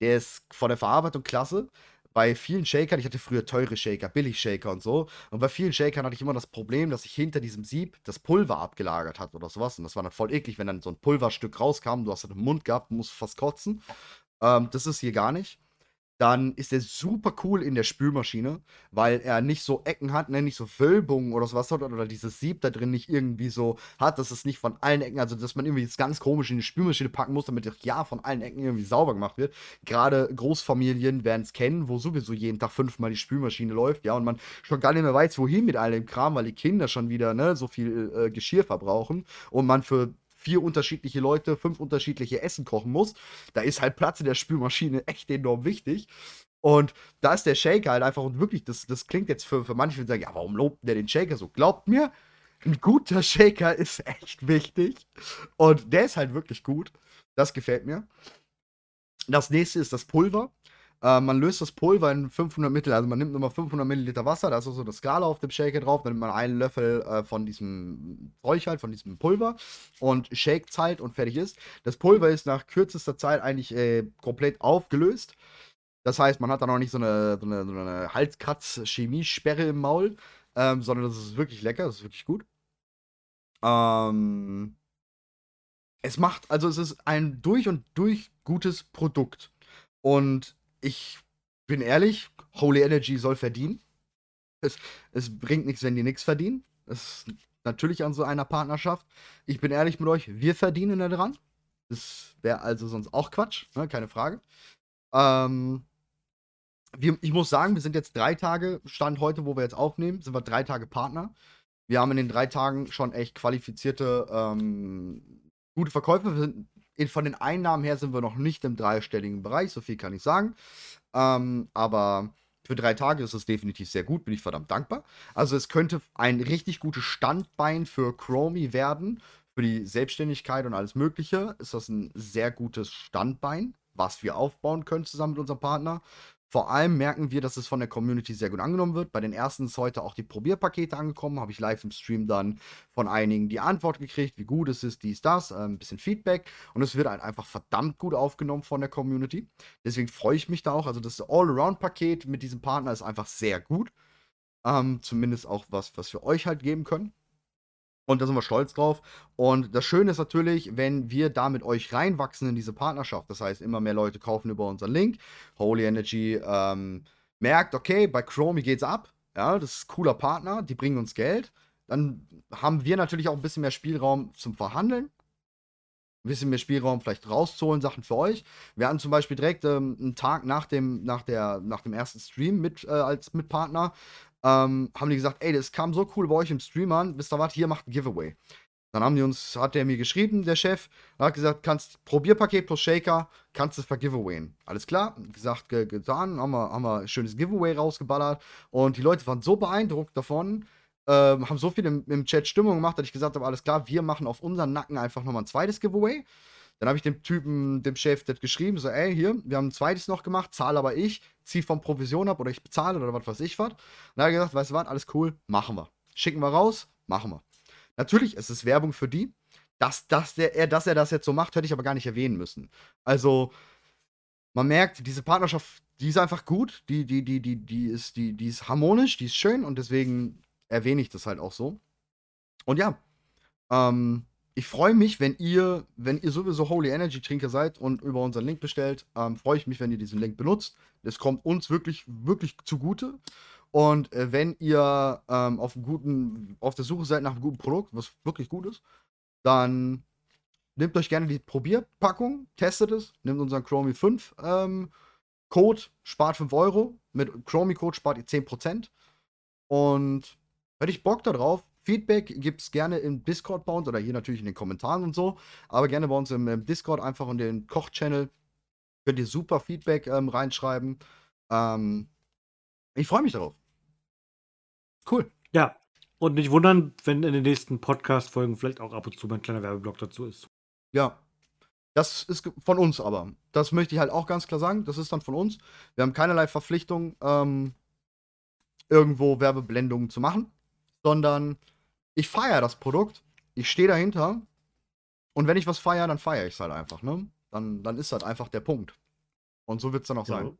Der ist von der Verarbeitung klasse bei vielen Shakern, ich hatte früher teure Shaker, Billig-Shaker und so, und bei vielen Shakern hatte ich immer das Problem, dass sich hinter diesem Sieb das Pulver abgelagert hat oder sowas. Und das war dann voll eklig, wenn dann so ein Pulverstück rauskam, du hast dann im Mund gehabt, musst fast kotzen. Ähm, das ist hier gar nicht dann ist er super cool in der Spülmaschine, weil er nicht so Ecken hat, ne, nicht so Wölbungen oder sowas hat oder dieses Sieb da drin nicht irgendwie so hat, dass es nicht von allen Ecken, also dass man irgendwie das ganz komisch in die Spülmaschine packen muss, damit ja von allen Ecken irgendwie sauber gemacht wird. Gerade Großfamilien werden es kennen, wo sowieso jeden Tag fünfmal die Spülmaschine läuft, ja, und man schon gar nicht mehr weiß, wohin mit all dem Kram, weil die Kinder schon wieder, ne, so viel äh, Geschirr verbrauchen und man für vier unterschiedliche Leute, fünf unterschiedliche Essen kochen muss, da ist halt Platz in der Spülmaschine echt enorm wichtig. Und da ist der Shaker halt einfach und wirklich, das, das klingt jetzt für, für manche, die sagen, ja, warum lobt der den Shaker so? Glaubt mir, ein guter Shaker ist echt wichtig. Und der ist halt wirklich gut. Das gefällt mir. Das nächste ist das Pulver. Äh, man löst das Pulver in 500 Mittel, also man nimmt nochmal 500 Milliliter Wasser, da ist auch so eine Skala auf dem Shaker drauf, dann nimmt man einen Löffel äh, von diesem Zeug halt, von diesem Pulver und shakt es halt und fertig ist. Das Pulver ist nach kürzester Zeit eigentlich äh, komplett aufgelöst. Das heißt, man hat da noch nicht so eine, so eine, so eine Halskratz-Chemiesperre im Maul, ähm, sondern das ist wirklich lecker, das ist wirklich gut. Ähm, es macht, also es ist ein durch und durch gutes Produkt. Und ich bin ehrlich, Holy Energy soll verdienen. Es, es bringt nichts, wenn die nichts verdienen. Das ist natürlich an so einer Partnerschaft. Ich bin ehrlich mit euch, wir verdienen da dran. Das wäre also sonst auch Quatsch, ne? keine Frage. Ähm, wir, ich muss sagen, wir sind jetzt drei Tage, Stand heute, wo wir jetzt aufnehmen, sind wir drei Tage Partner. Wir haben in den drei Tagen schon echt qualifizierte, ähm, gute Verkäufe. Wir sind von den Einnahmen her sind wir noch nicht im dreistelligen Bereich, so viel kann ich sagen. Ähm, aber für drei Tage ist es definitiv sehr gut, bin ich verdammt dankbar. Also es könnte ein richtig gutes Standbein für Chromie werden. Für die Selbstständigkeit und alles Mögliche ist das ein sehr gutes Standbein, was wir aufbauen können zusammen mit unserem Partner. Vor allem merken wir, dass es von der Community sehr gut angenommen wird. Bei den ersten ist heute auch die Probierpakete angekommen. Habe ich live im Stream dann von einigen die Antwort gekriegt, wie gut es ist, dies, das, äh, ein bisschen Feedback. Und es wird halt einfach verdammt gut aufgenommen von der Community. Deswegen freue ich mich da auch. Also das All-Around-Paket mit diesem Partner ist einfach sehr gut. Ähm, zumindest auch was, was wir euch halt geben können. Und da sind wir stolz drauf. Und das Schöne ist natürlich, wenn wir da mit euch reinwachsen in diese Partnerschaft. Das heißt, immer mehr Leute kaufen über unseren Link. Holy Energy ähm, merkt, okay, bei Chromie geht's ab. Ja, das ist ein cooler Partner, die bringen uns Geld. Dann haben wir natürlich auch ein bisschen mehr Spielraum zum Verhandeln. ein bisschen mehr Spielraum vielleicht rauszuholen, Sachen für euch. Wir hatten zum Beispiel direkt ähm, einen Tag nach dem, nach, der, nach dem ersten Stream mit, äh, als Mitpartner, ähm, haben die gesagt, ey, das kam so cool bei euch im Stream an, wisst ihr was, hier macht ein Giveaway. Dann haben die uns, hat der mir geschrieben, der Chef, hat gesagt, kannst Probierpaket plus Shaker, kannst es vergiveawayen. Alles klar, gesagt, getan, haben wir, haben wir ein schönes Giveaway rausgeballert und die Leute waren so beeindruckt davon, ähm, haben so viel im, im, Chat Stimmung gemacht, dass ich gesagt habe, alles klar, wir machen auf unseren Nacken einfach nochmal ein zweites Giveaway. Dann habe ich dem Typen, dem Chef, das geschrieben, so, ey, hier, wir haben ein zweites noch gemacht, zahle aber ich, zieh vom Provision ab oder ich bezahle oder was weiß ich was. Dann hat er gesagt, weißt du was, alles cool, machen wir. Schicken wir raus, machen wir. Natürlich, es ist Werbung für die. Dass, dass, der, er, dass er das jetzt so macht, hätte ich aber gar nicht erwähnen müssen. Also, man merkt, diese Partnerschaft, die ist einfach gut, die, die, die, die, die, ist, die, die ist harmonisch, die ist schön und deswegen erwähne ich das halt auch so. Und ja, ähm, ich freue mich, wenn ihr, wenn ihr sowieso Holy Energy Trinker seid und über unseren Link bestellt, ähm, freue ich mich, wenn ihr diesen Link benutzt. Es kommt uns wirklich, wirklich zugute. Und äh, wenn ihr ähm, auf, guten, auf der Suche seid nach einem guten Produkt, was wirklich gut ist, dann nehmt euch gerne die Probierpackung, testet es, nehmt unseren Chromie 5 ähm, Code, spart 5 Euro. Mit Chromie Code spart ihr 10%. Und hätte ich Bock darauf, Feedback gibt es gerne im Discord bei uns oder hier natürlich in den Kommentaren und so. Aber gerne bei uns im, im Discord einfach in den Koch-Channel. Könnt ihr super Feedback ähm, reinschreiben. Ähm, ich freue mich darauf. Cool. Ja. Und nicht wundern, wenn in den nächsten Podcast-Folgen vielleicht auch ab und zu mein kleiner Werbeblock dazu ist. Ja. Das ist von uns aber. Das möchte ich halt auch ganz klar sagen. Das ist dann von uns. Wir haben keinerlei Verpflichtung, ähm, irgendwo Werbeblendungen zu machen, sondern ich feiere das Produkt. Ich stehe dahinter. Und wenn ich was feiere, dann feiere ich es halt einfach. Ne? Dann, dann ist das einfach der Punkt. Und so wird es dann auch ja. sein.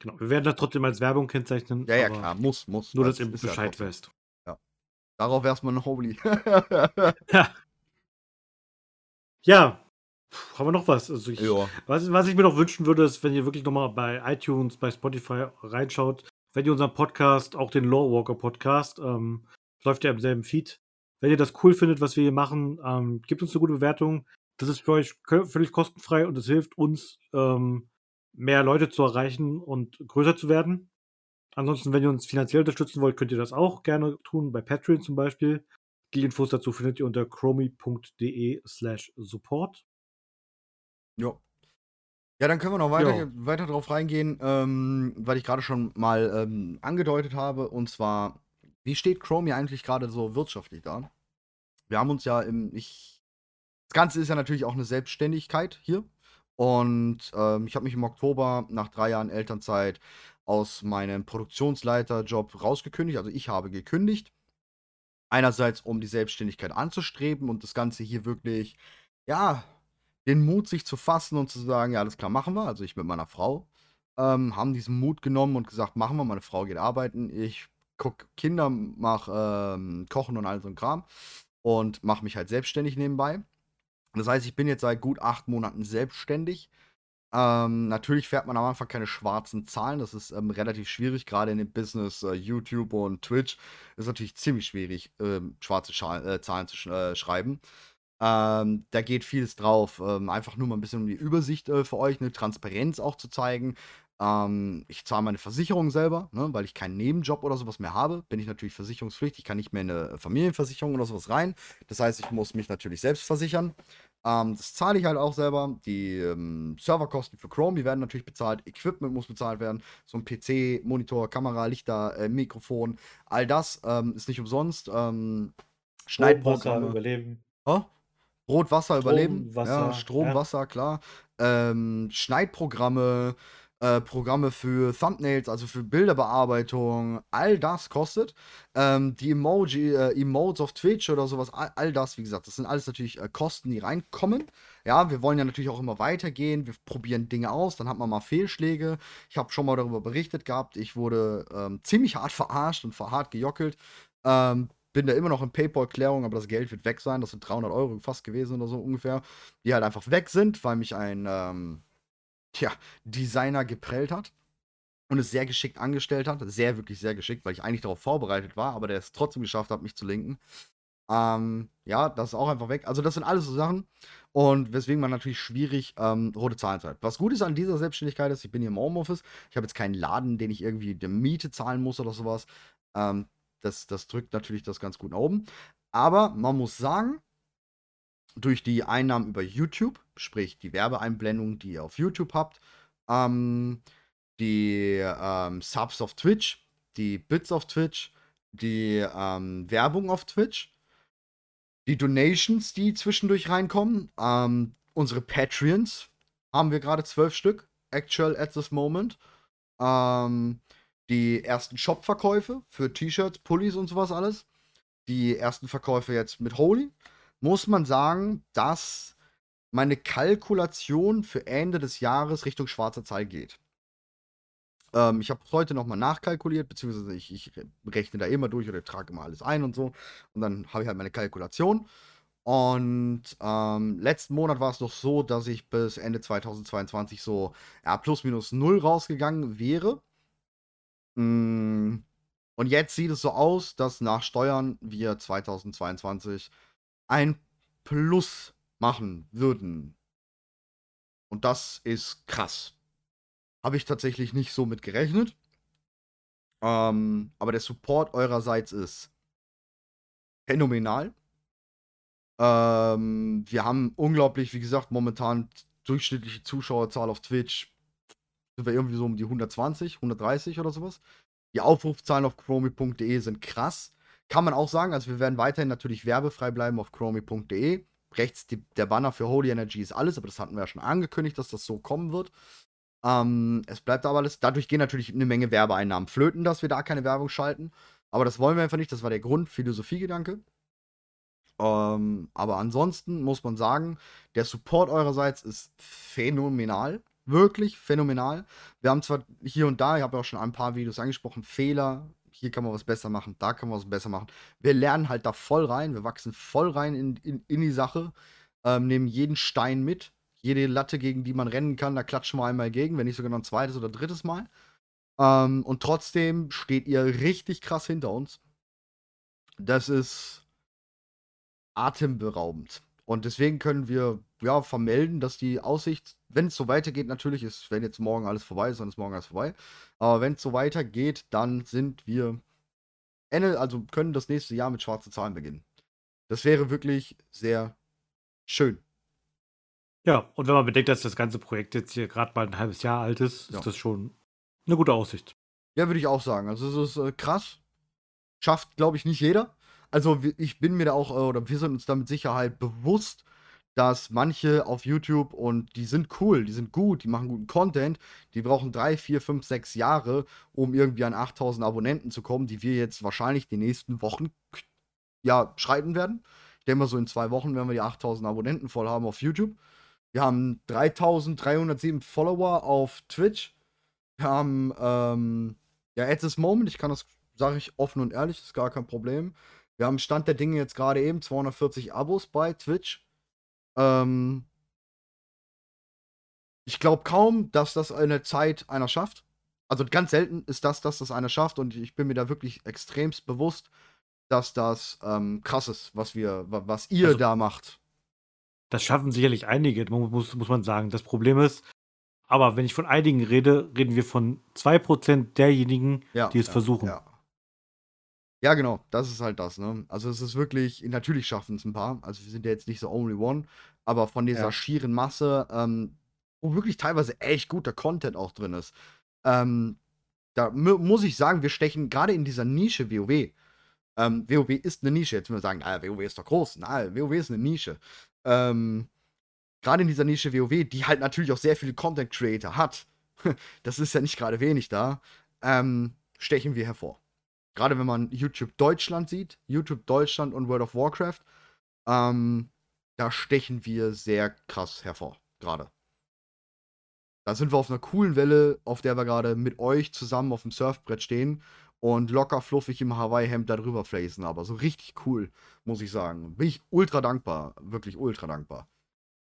Genau, wir werden das trotzdem als Werbung kennzeichnen. Ja, ja, klar, muss, muss. Nur, dass ihr Bescheid ja weißt. Ja. Darauf erstmal ein Holy. ja. Ja. Puh, haben wir noch was? Also ich, was? Was ich mir noch wünschen würde, ist, wenn ihr wirklich nochmal bei iTunes, bei Spotify reinschaut, wenn ihr unseren Podcast, auch den Lawwalker Podcast, ähm, läuft ja im selben Feed. Wenn ihr das cool findet, was wir hier machen, ähm, gebt uns eine gute Bewertung. Das ist für euch völlig kostenfrei und es hilft uns, ähm, mehr Leute zu erreichen und größer zu werden. Ansonsten, wenn ihr uns finanziell unterstützen wollt, könnt ihr das auch gerne tun, bei Patreon zum Beispiel. Die Infos dazu findet ihr unter chromi.de slash support. Ja. Ja, dann können wir noch weiter, weiter drauf reingehen, ähm, weil ich gerade schon mal ähm, angedeutet habe. Und zwar, wie steht Chromie eigentlich gerade so wirtschaftlich da? Wir haben uns ja im, ich, das Ganze ist ja natürlich auch eine Selbstständigkeit hier. Und ähm, ich habe mich im Oktober nach drei Jahren Elternzeit aus meinem Produktionsleiterjob rausgekündigt. Also ich habe gekündigt. Einerseits, um die Selbstständigkeit anzustreben und das Ganze hier wirklich, ja, den Mut sich zu fassen und zu sagen, ja, alles klar, machen wir. Also ich mit meiner Frau ähm, haben diesen Mut genommen und gesagt, machen wir. Meine Frau geht arbeiten. Ich gucke Kinder, mache ähm, Kochen und all so ein Kram und mache mich halt selbstständig nebenbei. Das heißt, ich bin jetzt seit gut acht Monaten selbstständig. Ähm, natürlich fährt man am Anfang keine schwarzen Zahlen. Das ist ähm, relativ schwierig, gerade in dem Business äh, YouTube und Twitch. Ist natürlich ziemlich schwierig, ähm, schwarze Schal äh, Zahlen zu sch äh, schreiben. Ähm, da geht vieles drauf. Ähm, einfach nur mal ein bisschen um die Übersicht äh, für euch, eine Transparenz auch zu zeigen. Ähm, ich zahle meine Versicherung selber, ne, weil ich keinen Nebenjob oder sowas mehr habe. Bin ich natürlich versicherungspflichtig. Ich kann nicht mehr in eine Familienversicherung oder sowas rein. Das heißt, ich muss mich natürlich selbst versichern. Ähm, das zahle ich halt auch selber. Die ähm, Serverkosten für Chrome, die werden natürlich bezahlt. Equipment muss bezahlt werden. So ein PC, Monitor, Kamera, Lichter, äh, Mikrofon, all das ähm, ist nicht umsonst. Ähm, Schneidprogramme. überleben. Oh? Brot, Wasser, Strom, überleben. Wasser, ja, Strom, ja. Wasser, klar. Ähm, Schneidprogramme, äh, Programme für Thumbnails, also für Bilderbearbeitung, all das kostet. Ähm, die Emoji, äh, Emotes auf Twitch oder sowas, all, all, das, wie gesagt, das sind alles natürlich äh, Kosten, die reinkommen. Ja, wir wollen ja natürlich auch immer weitergehen. Wir probieren Dinge aus, dann hat man mal Fehlschläge. Ich habe schon mal darüber berichtet gehabt. Ich wurde ähm, ziemlich hart verarscht und hart gejockelt. Ähm, bin da immer noch in PayPal-Klärung, aber das Geld wird weg sein. Das sind 300 Euro fast gewesen oder so ungefähr, die halt einfach weg sind, weil mich ein tja, Designer geprellt hat und es sehr geschickt angestellt hat. Sehr, wirklich sehr geschickt, weil ich eigentlich darauf vorbereitet war, aber der es trotzdem geschafft hat, mich zu linken. Ähm, ja, das ist auch einfach weg. Also, das sind alles so Sachen. Und weswegen man natürlich schwierig ähm, rote Zahlen zahlt. Was gut ist an dieser Selbstständigkeit ist, ich bin hier im Homeoffice. Ich habe jetzt keinen Laden, den ich irgendwie die Miete zahlen muss oder sowas. Ähm, das, das drückt natürlich das ganz gut nach oben. Aber man muss sagen, durch die Einnahmen über YouTube, sprich die Werbeeinblendung, die ihr auf YouTube habt, ähm, die ähm, Subs auf Twitch, die Bits auf Twitch, die ähm, Werbung auf Twitch, die Donations, die zwischendurch reinkommen, ähm, unsere Patreons haben wir gerade zwölf Stück, actual at this moment. Ähm, die ersten Shop-Verkäufe für T-Shirts, Pullis und sowas alles. Die ersten Verkäufe jetzt mit Holy. Muss man sagen, dass meine Kalkulation für Ende des Jahres Richtung schwarzer Zahl geht. Ähm, ich habe heute nochmal nachkalkuliert, beziehungsweise ich, ich, rechne da immer durch oder trage immer alles ein und so. Und dann habe ich halt meine Kalkulation. Und ähm, letzten Monat war es noch so, dass ich bis Ende 2022 so ja, plus minus null rausgegangen wäre. Mm, und jetzt sieht es so aus, dass nach Steuern wir 2022 ein Plus machen würden. Und das ist krass. Habe ich tatsächlich nicht so mit gerechnet. Ähm, aber der Support eurerseits ist phänomenal. Ähm, wir haben unglaublich, wie gesagt, momentan durchschnittliche Zuschauerzahl auf Twitch. Sind wir irgendwie so um die 120, 130 oder sowas. Die Aufrufzahlen auf chromi.de sind krass. Kann man auch sagen, also wir werden weiterhin natürlich werbefrei bleiben auf chromi.de. Rechts die, der Banner für Holy Energy ist alles, aber das hatten wir ja schon angekündigt, dass das so kommen wird. Ähm, es bleibt aber alles. Dadurch gehen natürlich eine Menge Werbeeinnahmen flöten, dass wir da keine Werbung schalten. Aber das wollen wir einfach nicht. Das war der Grund, Philosophiegedanke. Ähm, aber ansonsten muss man sagen, der Support eurerseits ist phänomenal. Wirklich phänomenal. Wir haben zwar hier und da, ich habe ja auch schon ein paar Videos angesprochen, Fehler. Hier kann man was besser machen, da kann man was besser machen. Wir lernen halt da voll rein, wir wachsen voll rein in, in, in die Sache, ähm, nehmen jeden Stein mit jede Latte, gegen die man rennen kann, da klatschen wir einmal gegen, wenn nicht sogar noch ein zweites oder drittes Mal. Ähm, und trotzdem steht ihr richtig krass hinter uns. Das ist atemberaubend. Und deswegen können wir ja vermelden, dass die Aussicht, wenn es so weitergeht, natürlich ist, wenn jetzt morgen alles vorbei ist, dann ist morgen alles vorbei. Aber wenn es so weitergeht, dann sind wir Ende, also können das nächste Jahr mit schwarzen Zahlen beginnen. Das wäre wirklich sehr schön. Ja, und wenn man bedenkt, dass das ganze Projekt jetzt hier gerade mal ein halbes Jahr alt ist, ist Ja. das schon eine gute Aussicht. Ja, würde ich auch sagen. Also es ist äh, krass. Schafft, glaube ich, nicht jeder. Also ich bin mir da auch, äh, oder wir sind uns da mit Sicherheit bewusst, dass manche auf YouTube und die sind cool, die sind gut, die machen guten Content, die brauchen drei, vier, fünf, sechs Jahre, um irgendwie an 8000 Abonnenten zu kommen, die wir jetzt wahrscheinlich die nächsten Wochen ja, schreiten werden. Ich denke mal, so in zwei Wochen werden wir die 8000 Abonnenten voll haben auf YouTube. Wir haben 3307 Follower auf Twitch. Wir haben, ähm, ja, at this moment, ich kann das, sage ich offen und ehrlich, ist gar kein Problem. Wir haben Stand der Dinge jetzt gerade eben 240 Abos bei Twitch. Ähm, ich glaube kaum, dass das eine Zeit einer schafft. Also ganz selten ist das, dass das einer schafft und ich bin mir da wirklich extremst bewusst, dass das ähm, krass ist, was wir, wa- was ihr Also- da macht. Das schaffen sicherlich einige, mu- muss, muss man sagen. Das Problem ist, aber wenn ich von einigen rede, reden wir von 2% derjenigen, Ja, die es ja, versuchen. Ja. Ja, genau, das ist halt das, ne? Also es ist wirklich, natürlich schaffen es ein paar. Also wir sind ja jetzt nicht so only one, aber von dieser Ja. schieren Masse, ähm, wo wirklich teilweise echt guter Content auch drin ist. Ähm, da mu- muss ich sagen, wir stechen gerade in dieser Nische WoW. Ähm, WoW ist eine Nische. Jetzt müssen wir sagen, naja, WoW ist doch groß. Nein, WoW ist eine Nische. Ähm, gerade in dieser Nische WoW, die halt natürlich auch sehr viele Content Creator hat. das ist ja nicht gerade wenig da. Ähm, stechen wir hervor. Gerade wenn man YouTube Deutschland sieht, YouTube Deutschland und World of Warcraft, ähm, da stechen wir sehr krass hervor. Gerade. Da sind wir auf einer coolen Welle, auf der wir gerade mit euch zusammen auf dem Surfbrett stehen und locker fluffig im Hawaii-Hemd darüber flacen. Aber so richtig cool, muss ich sagen. Bin ich ultra dankbar. Wirklich ultra dankbar.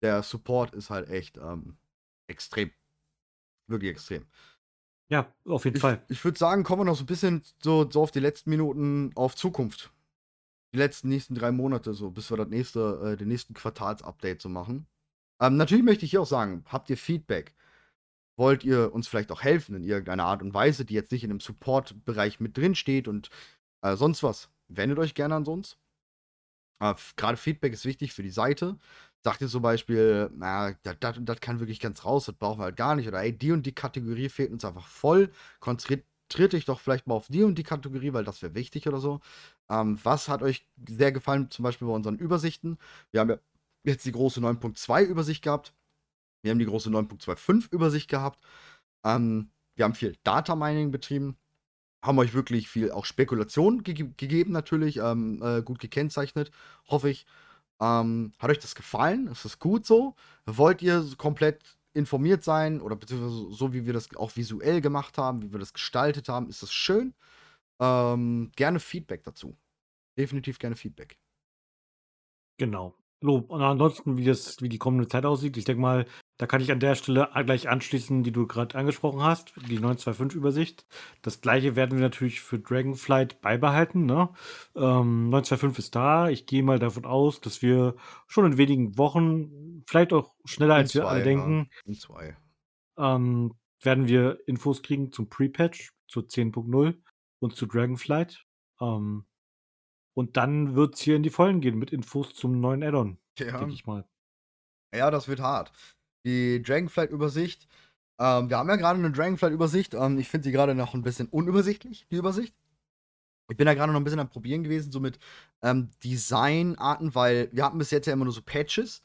Der Support ist halt echt ähm, extrem. Wirklich extrem. Ja, auf jeden Ich, Fall. ich würde sagen, kommen wir noch so ein bisschen so, so auf die letzten Minuten auf Zukunft. die letzten nächsten drei Monate so, bis wir das nächste, äh, den nächsten Quartalsupdate so machen. Ähm, natürlich möchte ich hier auch sagen, habt ihr Feedback? Wollt ihr uns vielleicht auch helfen in irgendeiner Art und Weise, die jetzt nicht in dem Support-Bereich mit drin steht und äh, sonst was? Wendet euch gerne an uns. Äh, Gerade Feedback ist wichtig für die Seite. Sagt ihr zum Beispiel, na, das und das kann wirklich ganz raus, das brauchen wir halt gar nicht. Oder ey, die und die Kategorie fehlt uns einfach voll. Konzentriert euch doch vielleicht mal auf die und die Kategorie, weil das wäre wichtig oder so. Ähm, was hat euch sehr gefallen, zum Beispiel bei unseren Übersichten? Wir haben ja jetzt die große 9.2 Übersicht gehabt. Wir haben die große 9.25 Übersicht gehabt. Ähm, wir haben viel Data Mining betrieben. Haben euch wirklich viel auch Spekulation ge gegeben, natürlich. Ähm, äh, gut gekennzeichnet, hoffe ich. Ähm, hat euch das gefallen? Ist das gut so? Wollt ihr komplett informiert sein oder beziehungsweise so, wie wir das auch visuell gemacht haben, wie wir das gestaltet haben? Ist das schön? Ähm, gerne Feedback dazu. Definitiv gerne Feedback. Genau. Lob. Und ansonsten, wie das wie die kommende Zeit aussieht, ich denke mal, da kann ich an der Stelle gleich anschließen, die du gerade angesprochen hast, die 925-Übersicht. Das gleiche werden wir natürlich für Dragonflight beibehalten. Ne? Ähm, 925 ist da. Ich gehe mal davon aus, dass wir schon in wenigen Wochen, vielleicht auch schneller In als wir alle zwei, ja. denken, In zwei. ähm, werden wir Infos kriegen zum Pre-Patch, zu 10.0 und zu Dragonflight. Ähm, und dann wird es hier in die Vollen gehen mit Infos zum neuen Add-on, Ja. denke ich mal. Ja, das wird hart. Die Dragonflight-Übersicht. Ähm, wir haben ja gerade eine Dragonflight-Übersicht. Ähm, ich finde sie gerade noch ein bisschen unübersichtlich, die Übersicht. Ich bin da gerade noch ein bisschen am Probieren gewesen, so mit ähm, Designarten, weil wir hatten bis jetzt ja immer nur so Patches.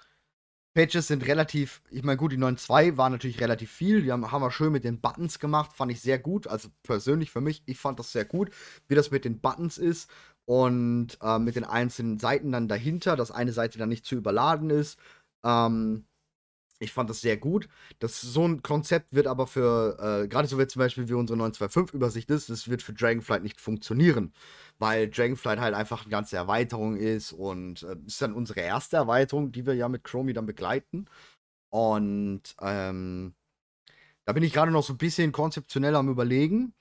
Patches sind relativ, ich meine, gut, die 9.2 war natürlich relativ viel. Die haben, haben wir schön mit den Buttons gemacht, fand ich sehr gut. Also persönlich für mich, ich fand das sehr gut, wie das mit den Buttons ist und äh, mit den einzelnen Seiten dann dahinter, dass eine Seite dann nicht zu überladen ist. Ähm, ich fand das sehr gut. Das so ein Konzept wird aber für, äh, gerade so wie zum Beispiel wie unsere 925-Übersicht ist, das wird für Dragonflight nicht funktionieren. Weil Dragonflight halt einfach eine ganze Erweiterung ist und äh, ist dann unsere erste Erweiterung, die wir ja mit Chromie dann begleiten. Und ähm, da bin ich gerade noch so ein bisschen konzeptionell am überlegen,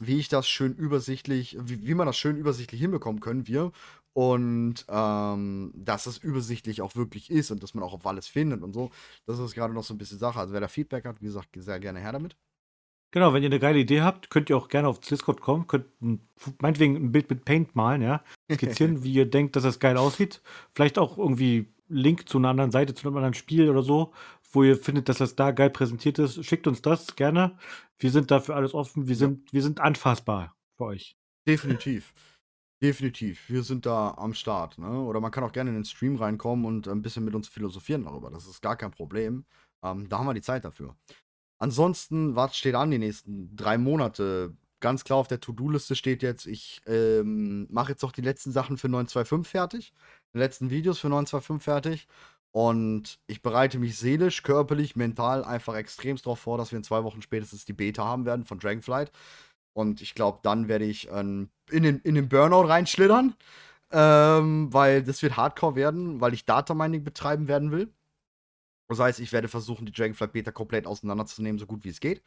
wie ich das schön übersichtlich, wie, wie man das schön übersichtlich hinbekommen können wir. Und ähm, dass das übersichtlich auch wirklich ist und dass man auch auf alles findet und so. Das ist gerade noch so ein bisschen Sache. Also wer da Feedback hat, wie gesagt, sehr gerne her damit. Genau, wenn ihr eine geile Idee habt, könnt ihr auch gerne auf Discord kommen, könnt ein, meinetwegen ein Bild mit Paint malen, ja, skizzieren, wie ihr denkt, dass das geil aussieht. Vielleicht auch irgendwie Link zu einer anderen Seite, zu einem anderen Spiel oder so, wo ihr findet, dass das da geil präsentiert ist. Schickt uns das gerne. Wir sind dafür alles offen. Wir sind, wir sind anfassbar für euch. Definitiv. Definitiv. Wir sind da am Start. Ne? Oder man kann auch gerne in den Stream reinkommen und ein bisschen mit uns philosophieren darüber. Das ist gar kein Problem. Ähm, da haben wir die Zeit dafür. Ansonsten, was steht an die nächsten drei Monate? Ganz klar auf der To-Do-Liste steht jetzt, ich ähm, mache jetzt auch die letzten Sachen für 925 fertig. Die letzten Videos für 925 fertig. Und ich bereite mich seelisch, körperlich, mental einfach extremst darauf vor, dass wir in zwei Wochen spätestens die Beta haben werden von Dragonflight. Und ich glaube, dann werde ich ähm, in, den, in den Burnout reinschlittern. Ähm, weil das wird Hardcore werden, weil ich Data Mining betreiben werden will. Das heißt, ich werde versuchen, die Dragonflight Beta komplett auseinanderzunehmen, so gut wie es geht.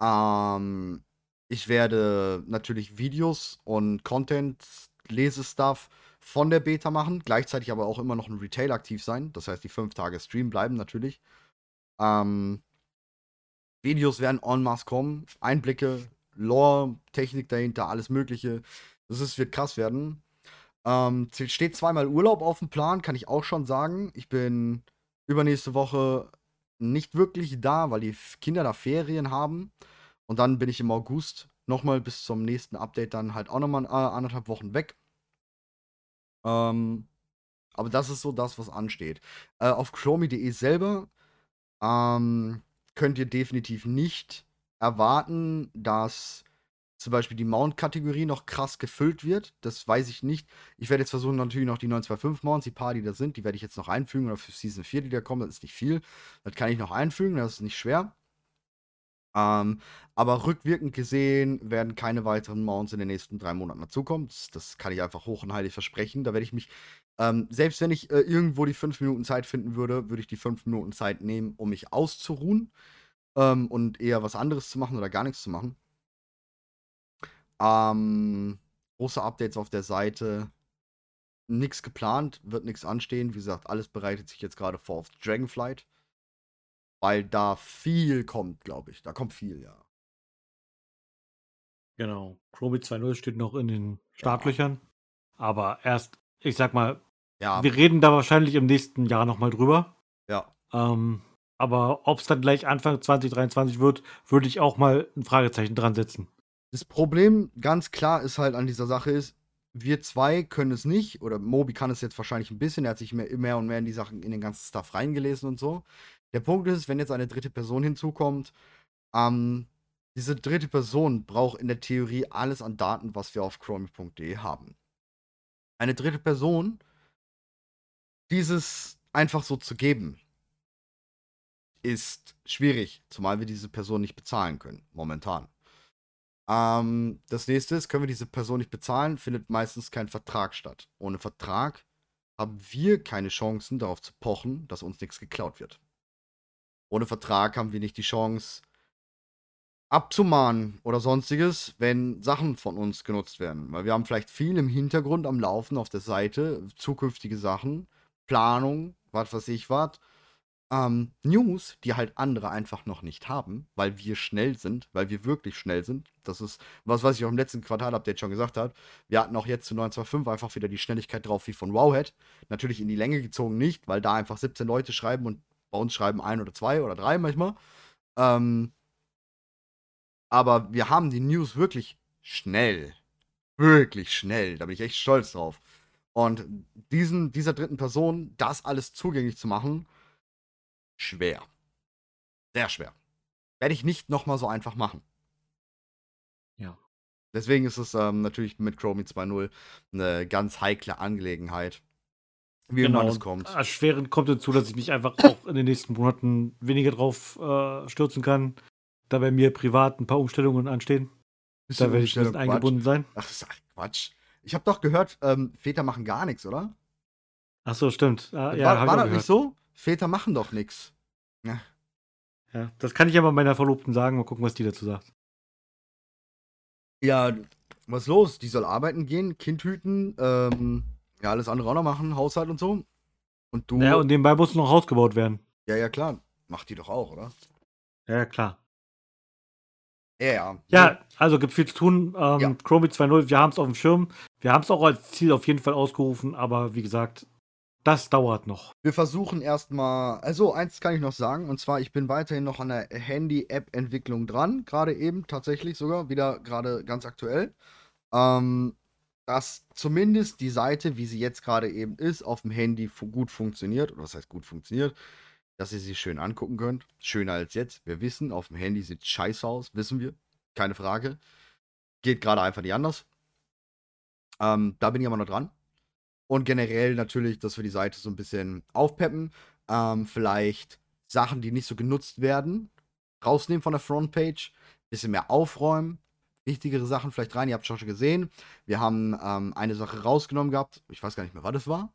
Ähm, ich werde natürlich Videos und Content, Lesestuff von der Beta machen, gleichzeitig aber auch immer noch ein Retail aktiv sein. Das heißt, die fünf Tage Stream bleiben natürlich. Ähm, Videos werden en masse kommen, Einblicke, Lore, Technik dahinter, alles Mögliche. Das ist, wird krass werden. Ähm, steht zweimal Urlaub auf dem Plan, kann ich auch schon sagen. Ich bin übernächste Woche nicht wirklich da, weil die Kinder da Ferien haben. Und dann bin ich im August nochmal bis zum nächsten Update dann halt auch nochmal äh, anderthalb Wochen weg. Ähm, aber das ist so das, was ansteht. Äh, auf chromie.de selber ähm, könnt ihr definitiv nicht erwarten, dass zum Beispiel die Mount-Kategorie noch krass gefüllt wird. Das weiß ich nicht. Ich werde jetzt versuchen, natürlich noch die 925 Mounts, die paar, die da sind, die werde ich jetzt noch einfügen. Oder für Season 4, die da kommen, das ist nicht viel. Das kann ich noch einfügen, das ist nicht schwer. Ähm, aber rückwirkend gesehen werden keine weiteren Mounts in den nächsten drei Monaten dazukommen. Das, das kann ich einfach hoch und heilig versprechen. Da werde ich mich, ähm, selbst wenn ich äh, irgendwo die fünf Minuten Zeit finden würde, würde ich die fünf Minuten Zeit nehmen, um mich auszuruhen ähm, und eher was anderes zu machen oder gar nichts zu machen. Ähm, große Updates auf der Seite. nichts geplant, wird nichts anstehen. Wie gesagt, alles bereitet sich jetzt gerade vor auf Dragonflight. Weil da viel kommt, glaube ich. Da kommt viel, ja. Genau. Chromie 2.0 steht noch in den Startlöchern. Aber erst, ich sag mal, Ja, wir reden da wahrscheinlich im nächsten Jahr nochmal drüber. ja. Ähm, aber ob es dann gleich Anfang 2023 wird, würde ich auch mal ein Fragezeichen dran setzen. Das Problem ganz klar ist halt an dieser Sache ist, wir zwei können es nicht, oder Mobi kann es jetzt wahrscheinlich ein bisschen, er hat sich mehr, mehr und mehr in die Sachen, in den ganzen Stuff reingelesen und so. Der Punkt ist, wenn jetzt eine dritte Person hinzukommt, ähm, diese dritte Person braucht in der Theorie alles an Daten, was wir auf chromie.de haben. Eine dritte Person, dieses einfach so zu geben, ist schwierig, zumal wir diese Person nicht bezahlen können, momentan. Ähm, das nächste ist, können wir diese Person nicht bezahlen, findet meistens kein Vertrag statt. Ohne Vertrag haben wir keine Chancen darauf zu pochen, dass uns nichts geklaut wird. Ohne Vertrag haben wir nicht die Chance abzumahnen oder sonstiges, wenn Sachen von uns genutzt werden. Weil wir haben vielleicht viel im Hintergrund am Laufen auf der Seite, zukünftige Sachen, Planung, was weiß ich was. Ähm, News, die halt andere einfach noch nicht haben, weil wir schnell sind, weil wir wirklich schnell sind. Das ist was, was ich auch im letzten Quartal-Update schon gesagt habe. Wir hatten auch jetzt zu 925 einfach wieder die Schnelligkeit drauf wie von Wowhead. Natürlich in die Länge gezogen nicht, weil da einfach 17 Leute schreiben und bei uns schreiben ein oder zwei oder drei manchmal. Ähm, aber wir haben die News wirklich schnell. Wirklich schnell. Da bin ich echt stolz drauf. Und diesen, dieser dritten Person das alles zugänglich zu machen, schwer. Sehr schwer. Werde ich nicht nochmal so einfach machen. Ja. Deswegen ist es ähm, natürlich mit Chromie 2.0 eine ganz heikle Angelegenheit. Wie immer das und kommt. Erschwerend kommt hinzu, dass ich mich einfach auch in den nächsten Monaten weniger drauf äh, stürzen kann, da bei mir privat ein paar Umstellungen anstehen. Bisschen Da werde ich ein bisschen Quatsch. eingebunden sein. Ach, das ist Quatsch. Ich habe doch gehört, ähm, Väter machen gar nichts, oder? Ach so, stimmt. Ah, ja, war war das gehört. nicht so? Väter machen doch nichts. Ja, das kann ich aber meiner Verlobten sagen. Mal gucken, was die dazu sagt. Ja, was ist los? Die soll arbeiten gehen, Kind hüten, ähm, ja, alles andere auch noch machen, Haushalt und so. Und du. Ja, und nebenbei muss noch Haus gebaut werden. ja, ja, klar. Macht die doch auch, oder? Ja, klar. Ja, ja. Ja, also gibt viel zu tun. Ähm, Ja. Chromie 2.0, wir haben es auf dem Schirm. Wir haben es auch als Ziel auf jeden Fall ausgerufen, aber wie gesagt, das dauert noch. Wir versuchen erstmal, also eins kann ich noch sagen, und zwar, ich bin weiterhin noch an der Handy-App-Entwicklung dran, gerade eben tatsächlich sogar, wieder gerade ganz aktuell. Ähm, dass zumindest die Seite, wie sie jetzt gerade eben ist, auf dem Handy gut funktioniert, oder was heißt gut funktioniert, dass ihr sie schön angucken könnt. Schöner als jetzt. Wir wissen, auf dem Handy sieht scheiße aus, wissen wir. Keine Frage. Geht gerade einfach nicht anders. Ähm, da bin ich aber noch dran. Und generell natürlich, dass wir die Seite so ein bisschen aufpeppen. Ähm, vielleicht Sachen, die nicht so genutzt werden, rausnehmen von der Frontpage. Bisschen mehr aufräumen. Wichtigere Sachen vielleicht rein. Ihr habt schon gesehen. Wir haben ähm, eine Sache rausgenommen gehabt. Ich weiß gar nicht mehr, was das war.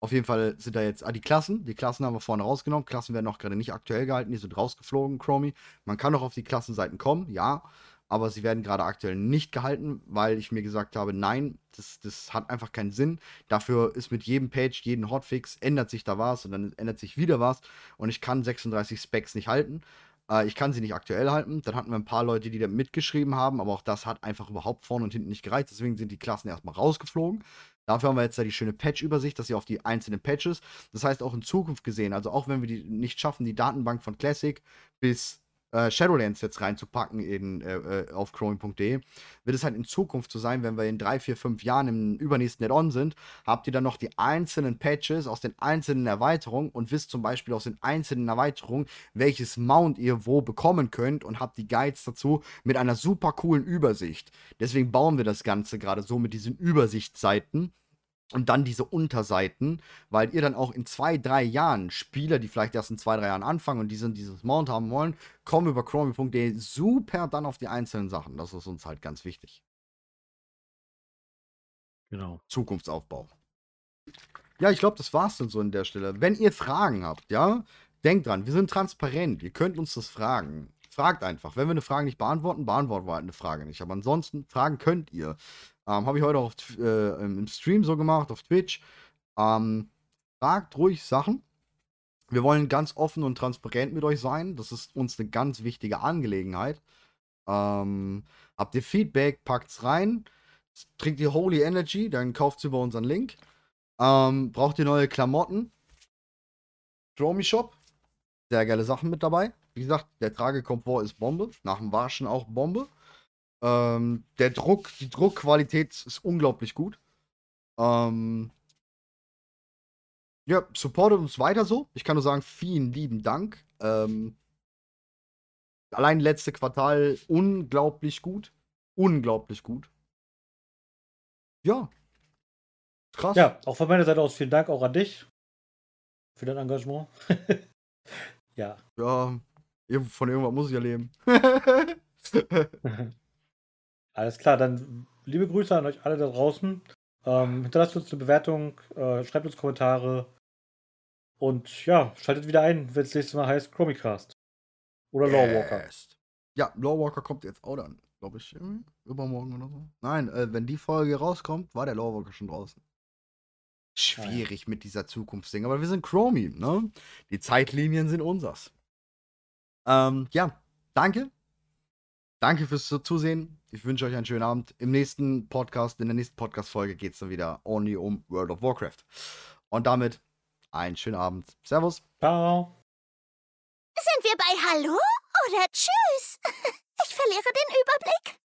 Auf jeden Fall sind da jetzt ah, die Klassen. Die Klassen haben wir vorne rausgenommen. Klassen werden auch gerade nicht aktuell gehalten. Die sind rausgeflogen, Chromie. Man kann auch auf die Klassenseiten kommen, ja. Aber sie werden gerade aktuell nicht gehalten, weil ich mir gesagt habe, nein, das, das hat einfach keinen Sinn. Dafür ist mit jedem Page, jeden Hotfix, ändert sich da was und dann ändert sich wieder was. Und ich kann 36 Specs nicht halten. Äh, ich kann sie nicht aktuell halten. Dann hatten wir ein paar Leute, die da mitgeschrieben haben, aber auch das hat einfach überhaupt vorne und hinten nicht gereicht. Deswegen sind die Klassen erstmal rausgeflogen. Dafür haben wir jetzt da die schöne Patch-Übersicht, dass ihr auf die einzelnen Patches, das heißt auch in Zukunft gesehen, also auch wenn wir die nicht schaffen, die Datenbank von Classic bis äh, Shadowlands jetzt reinzupacken in, äh, äh, auf chrome.de, wird es halt in Zukunft so sein, wenn wir in drei, vier, fünf Jahren im übernächsten Add-on sind, habt ihr dann noch die einzelnen Patches aus den einzelnen Erweiterungen und wisst zum Beispiel aus den einzelnen Erweiterungen, welches Mount ihr wo bekommen könnt und habt die Guides dazu mit einer super coolen Übersicht. Deswegen bauen wir das Ganze gerade so mit diesen Übersichtsseiten und dann diese Unterseiten, weil ihr dann auch in zwei, drei Jahren Spieler, die vielleicht erst in zwei, drei Jahren anfangen und die sind dieses Mount haben wollen, kommen über chromie.de super dann auf die einzelnen Sachen. Das ist uns halt ganz wichtig. Genau. Zukunftsaufbau. Ja, ich glaube, das war's dann so an der Stelle. Wenn ihr Fragen habt, ja, denkt dran, wir sind transparent. Ihr könnt uns das fragen. Fragt einfach. Wenn wir eine Frage nicht beantworten, beantworten wir halt eine Frage nicht. Aber ansonsten, fragen könnt ihr. Ähm, Habe ich heute auch auf, äh, im Stream so gemacht, auf Twitch. Ähm, fragt ruhig Sachen. Wir wollen ganz offen und transparent mit euch sein. Das ist uns eine ganz wichtige Angelegenheit. Ähm, habt ihr Feedback, packt's rein. Trinkt ihr Holy Energy, dann kauft's über unseren Link. Ähm, braucht ihr neue Klamotten? Dromi Shop. Sehr geile Sachen mit dabei. Wie gesagt, der Tragekomfort ist Bombe. Nach dem Waschen auch Bombe. Ähm, der Druck, die Druckqualität ist unglaublich gut. Ähm, ja, supportet uns weiter so. Ich kann nur sagen, vielen lieben Dank. Ähm, allein letzte Quartal unglaublich gut. Unglaublich gut. Ja. Krass. Ja, auch von meiner Seite aus vielen Dank auch an dich für dein Engagement. ja. Ja, von irgendwas muss ich ja leben. Alles klar, dann liebe Grüße an euch alle da draußen. Ähm, hinterlasst uns eine Bewertung, äh, schreibt uns Kommentare und ja, schaltet wieder ein, wenn es nächstes Mal heißt Chromicast. Oder Lawwalker. Yes. Ja, Lawwalker kommt jetzt auch dann, glaube ich, übermorgen oder so. Nein, äh, wenn die Folge rauskommt, war der Lawwalker schon draußen. Schwierig mit dieser Zukunftsding, aber wir sind Chromie, ne? Die Zeitlinien sind unsers. Ähm, ja, danke. Danke fürs Zu- Zusehen. Ich wünsche euch einen schönen Abend. Im nächsten Podcast, in der nächsten Podcast-Folge geht es dann wieder only um World of Warcraft. Und damit einen schönen Abend. Servus. Ciao. Sind wir bei Hallo oder Tschüss? Ich verliere den Überblick.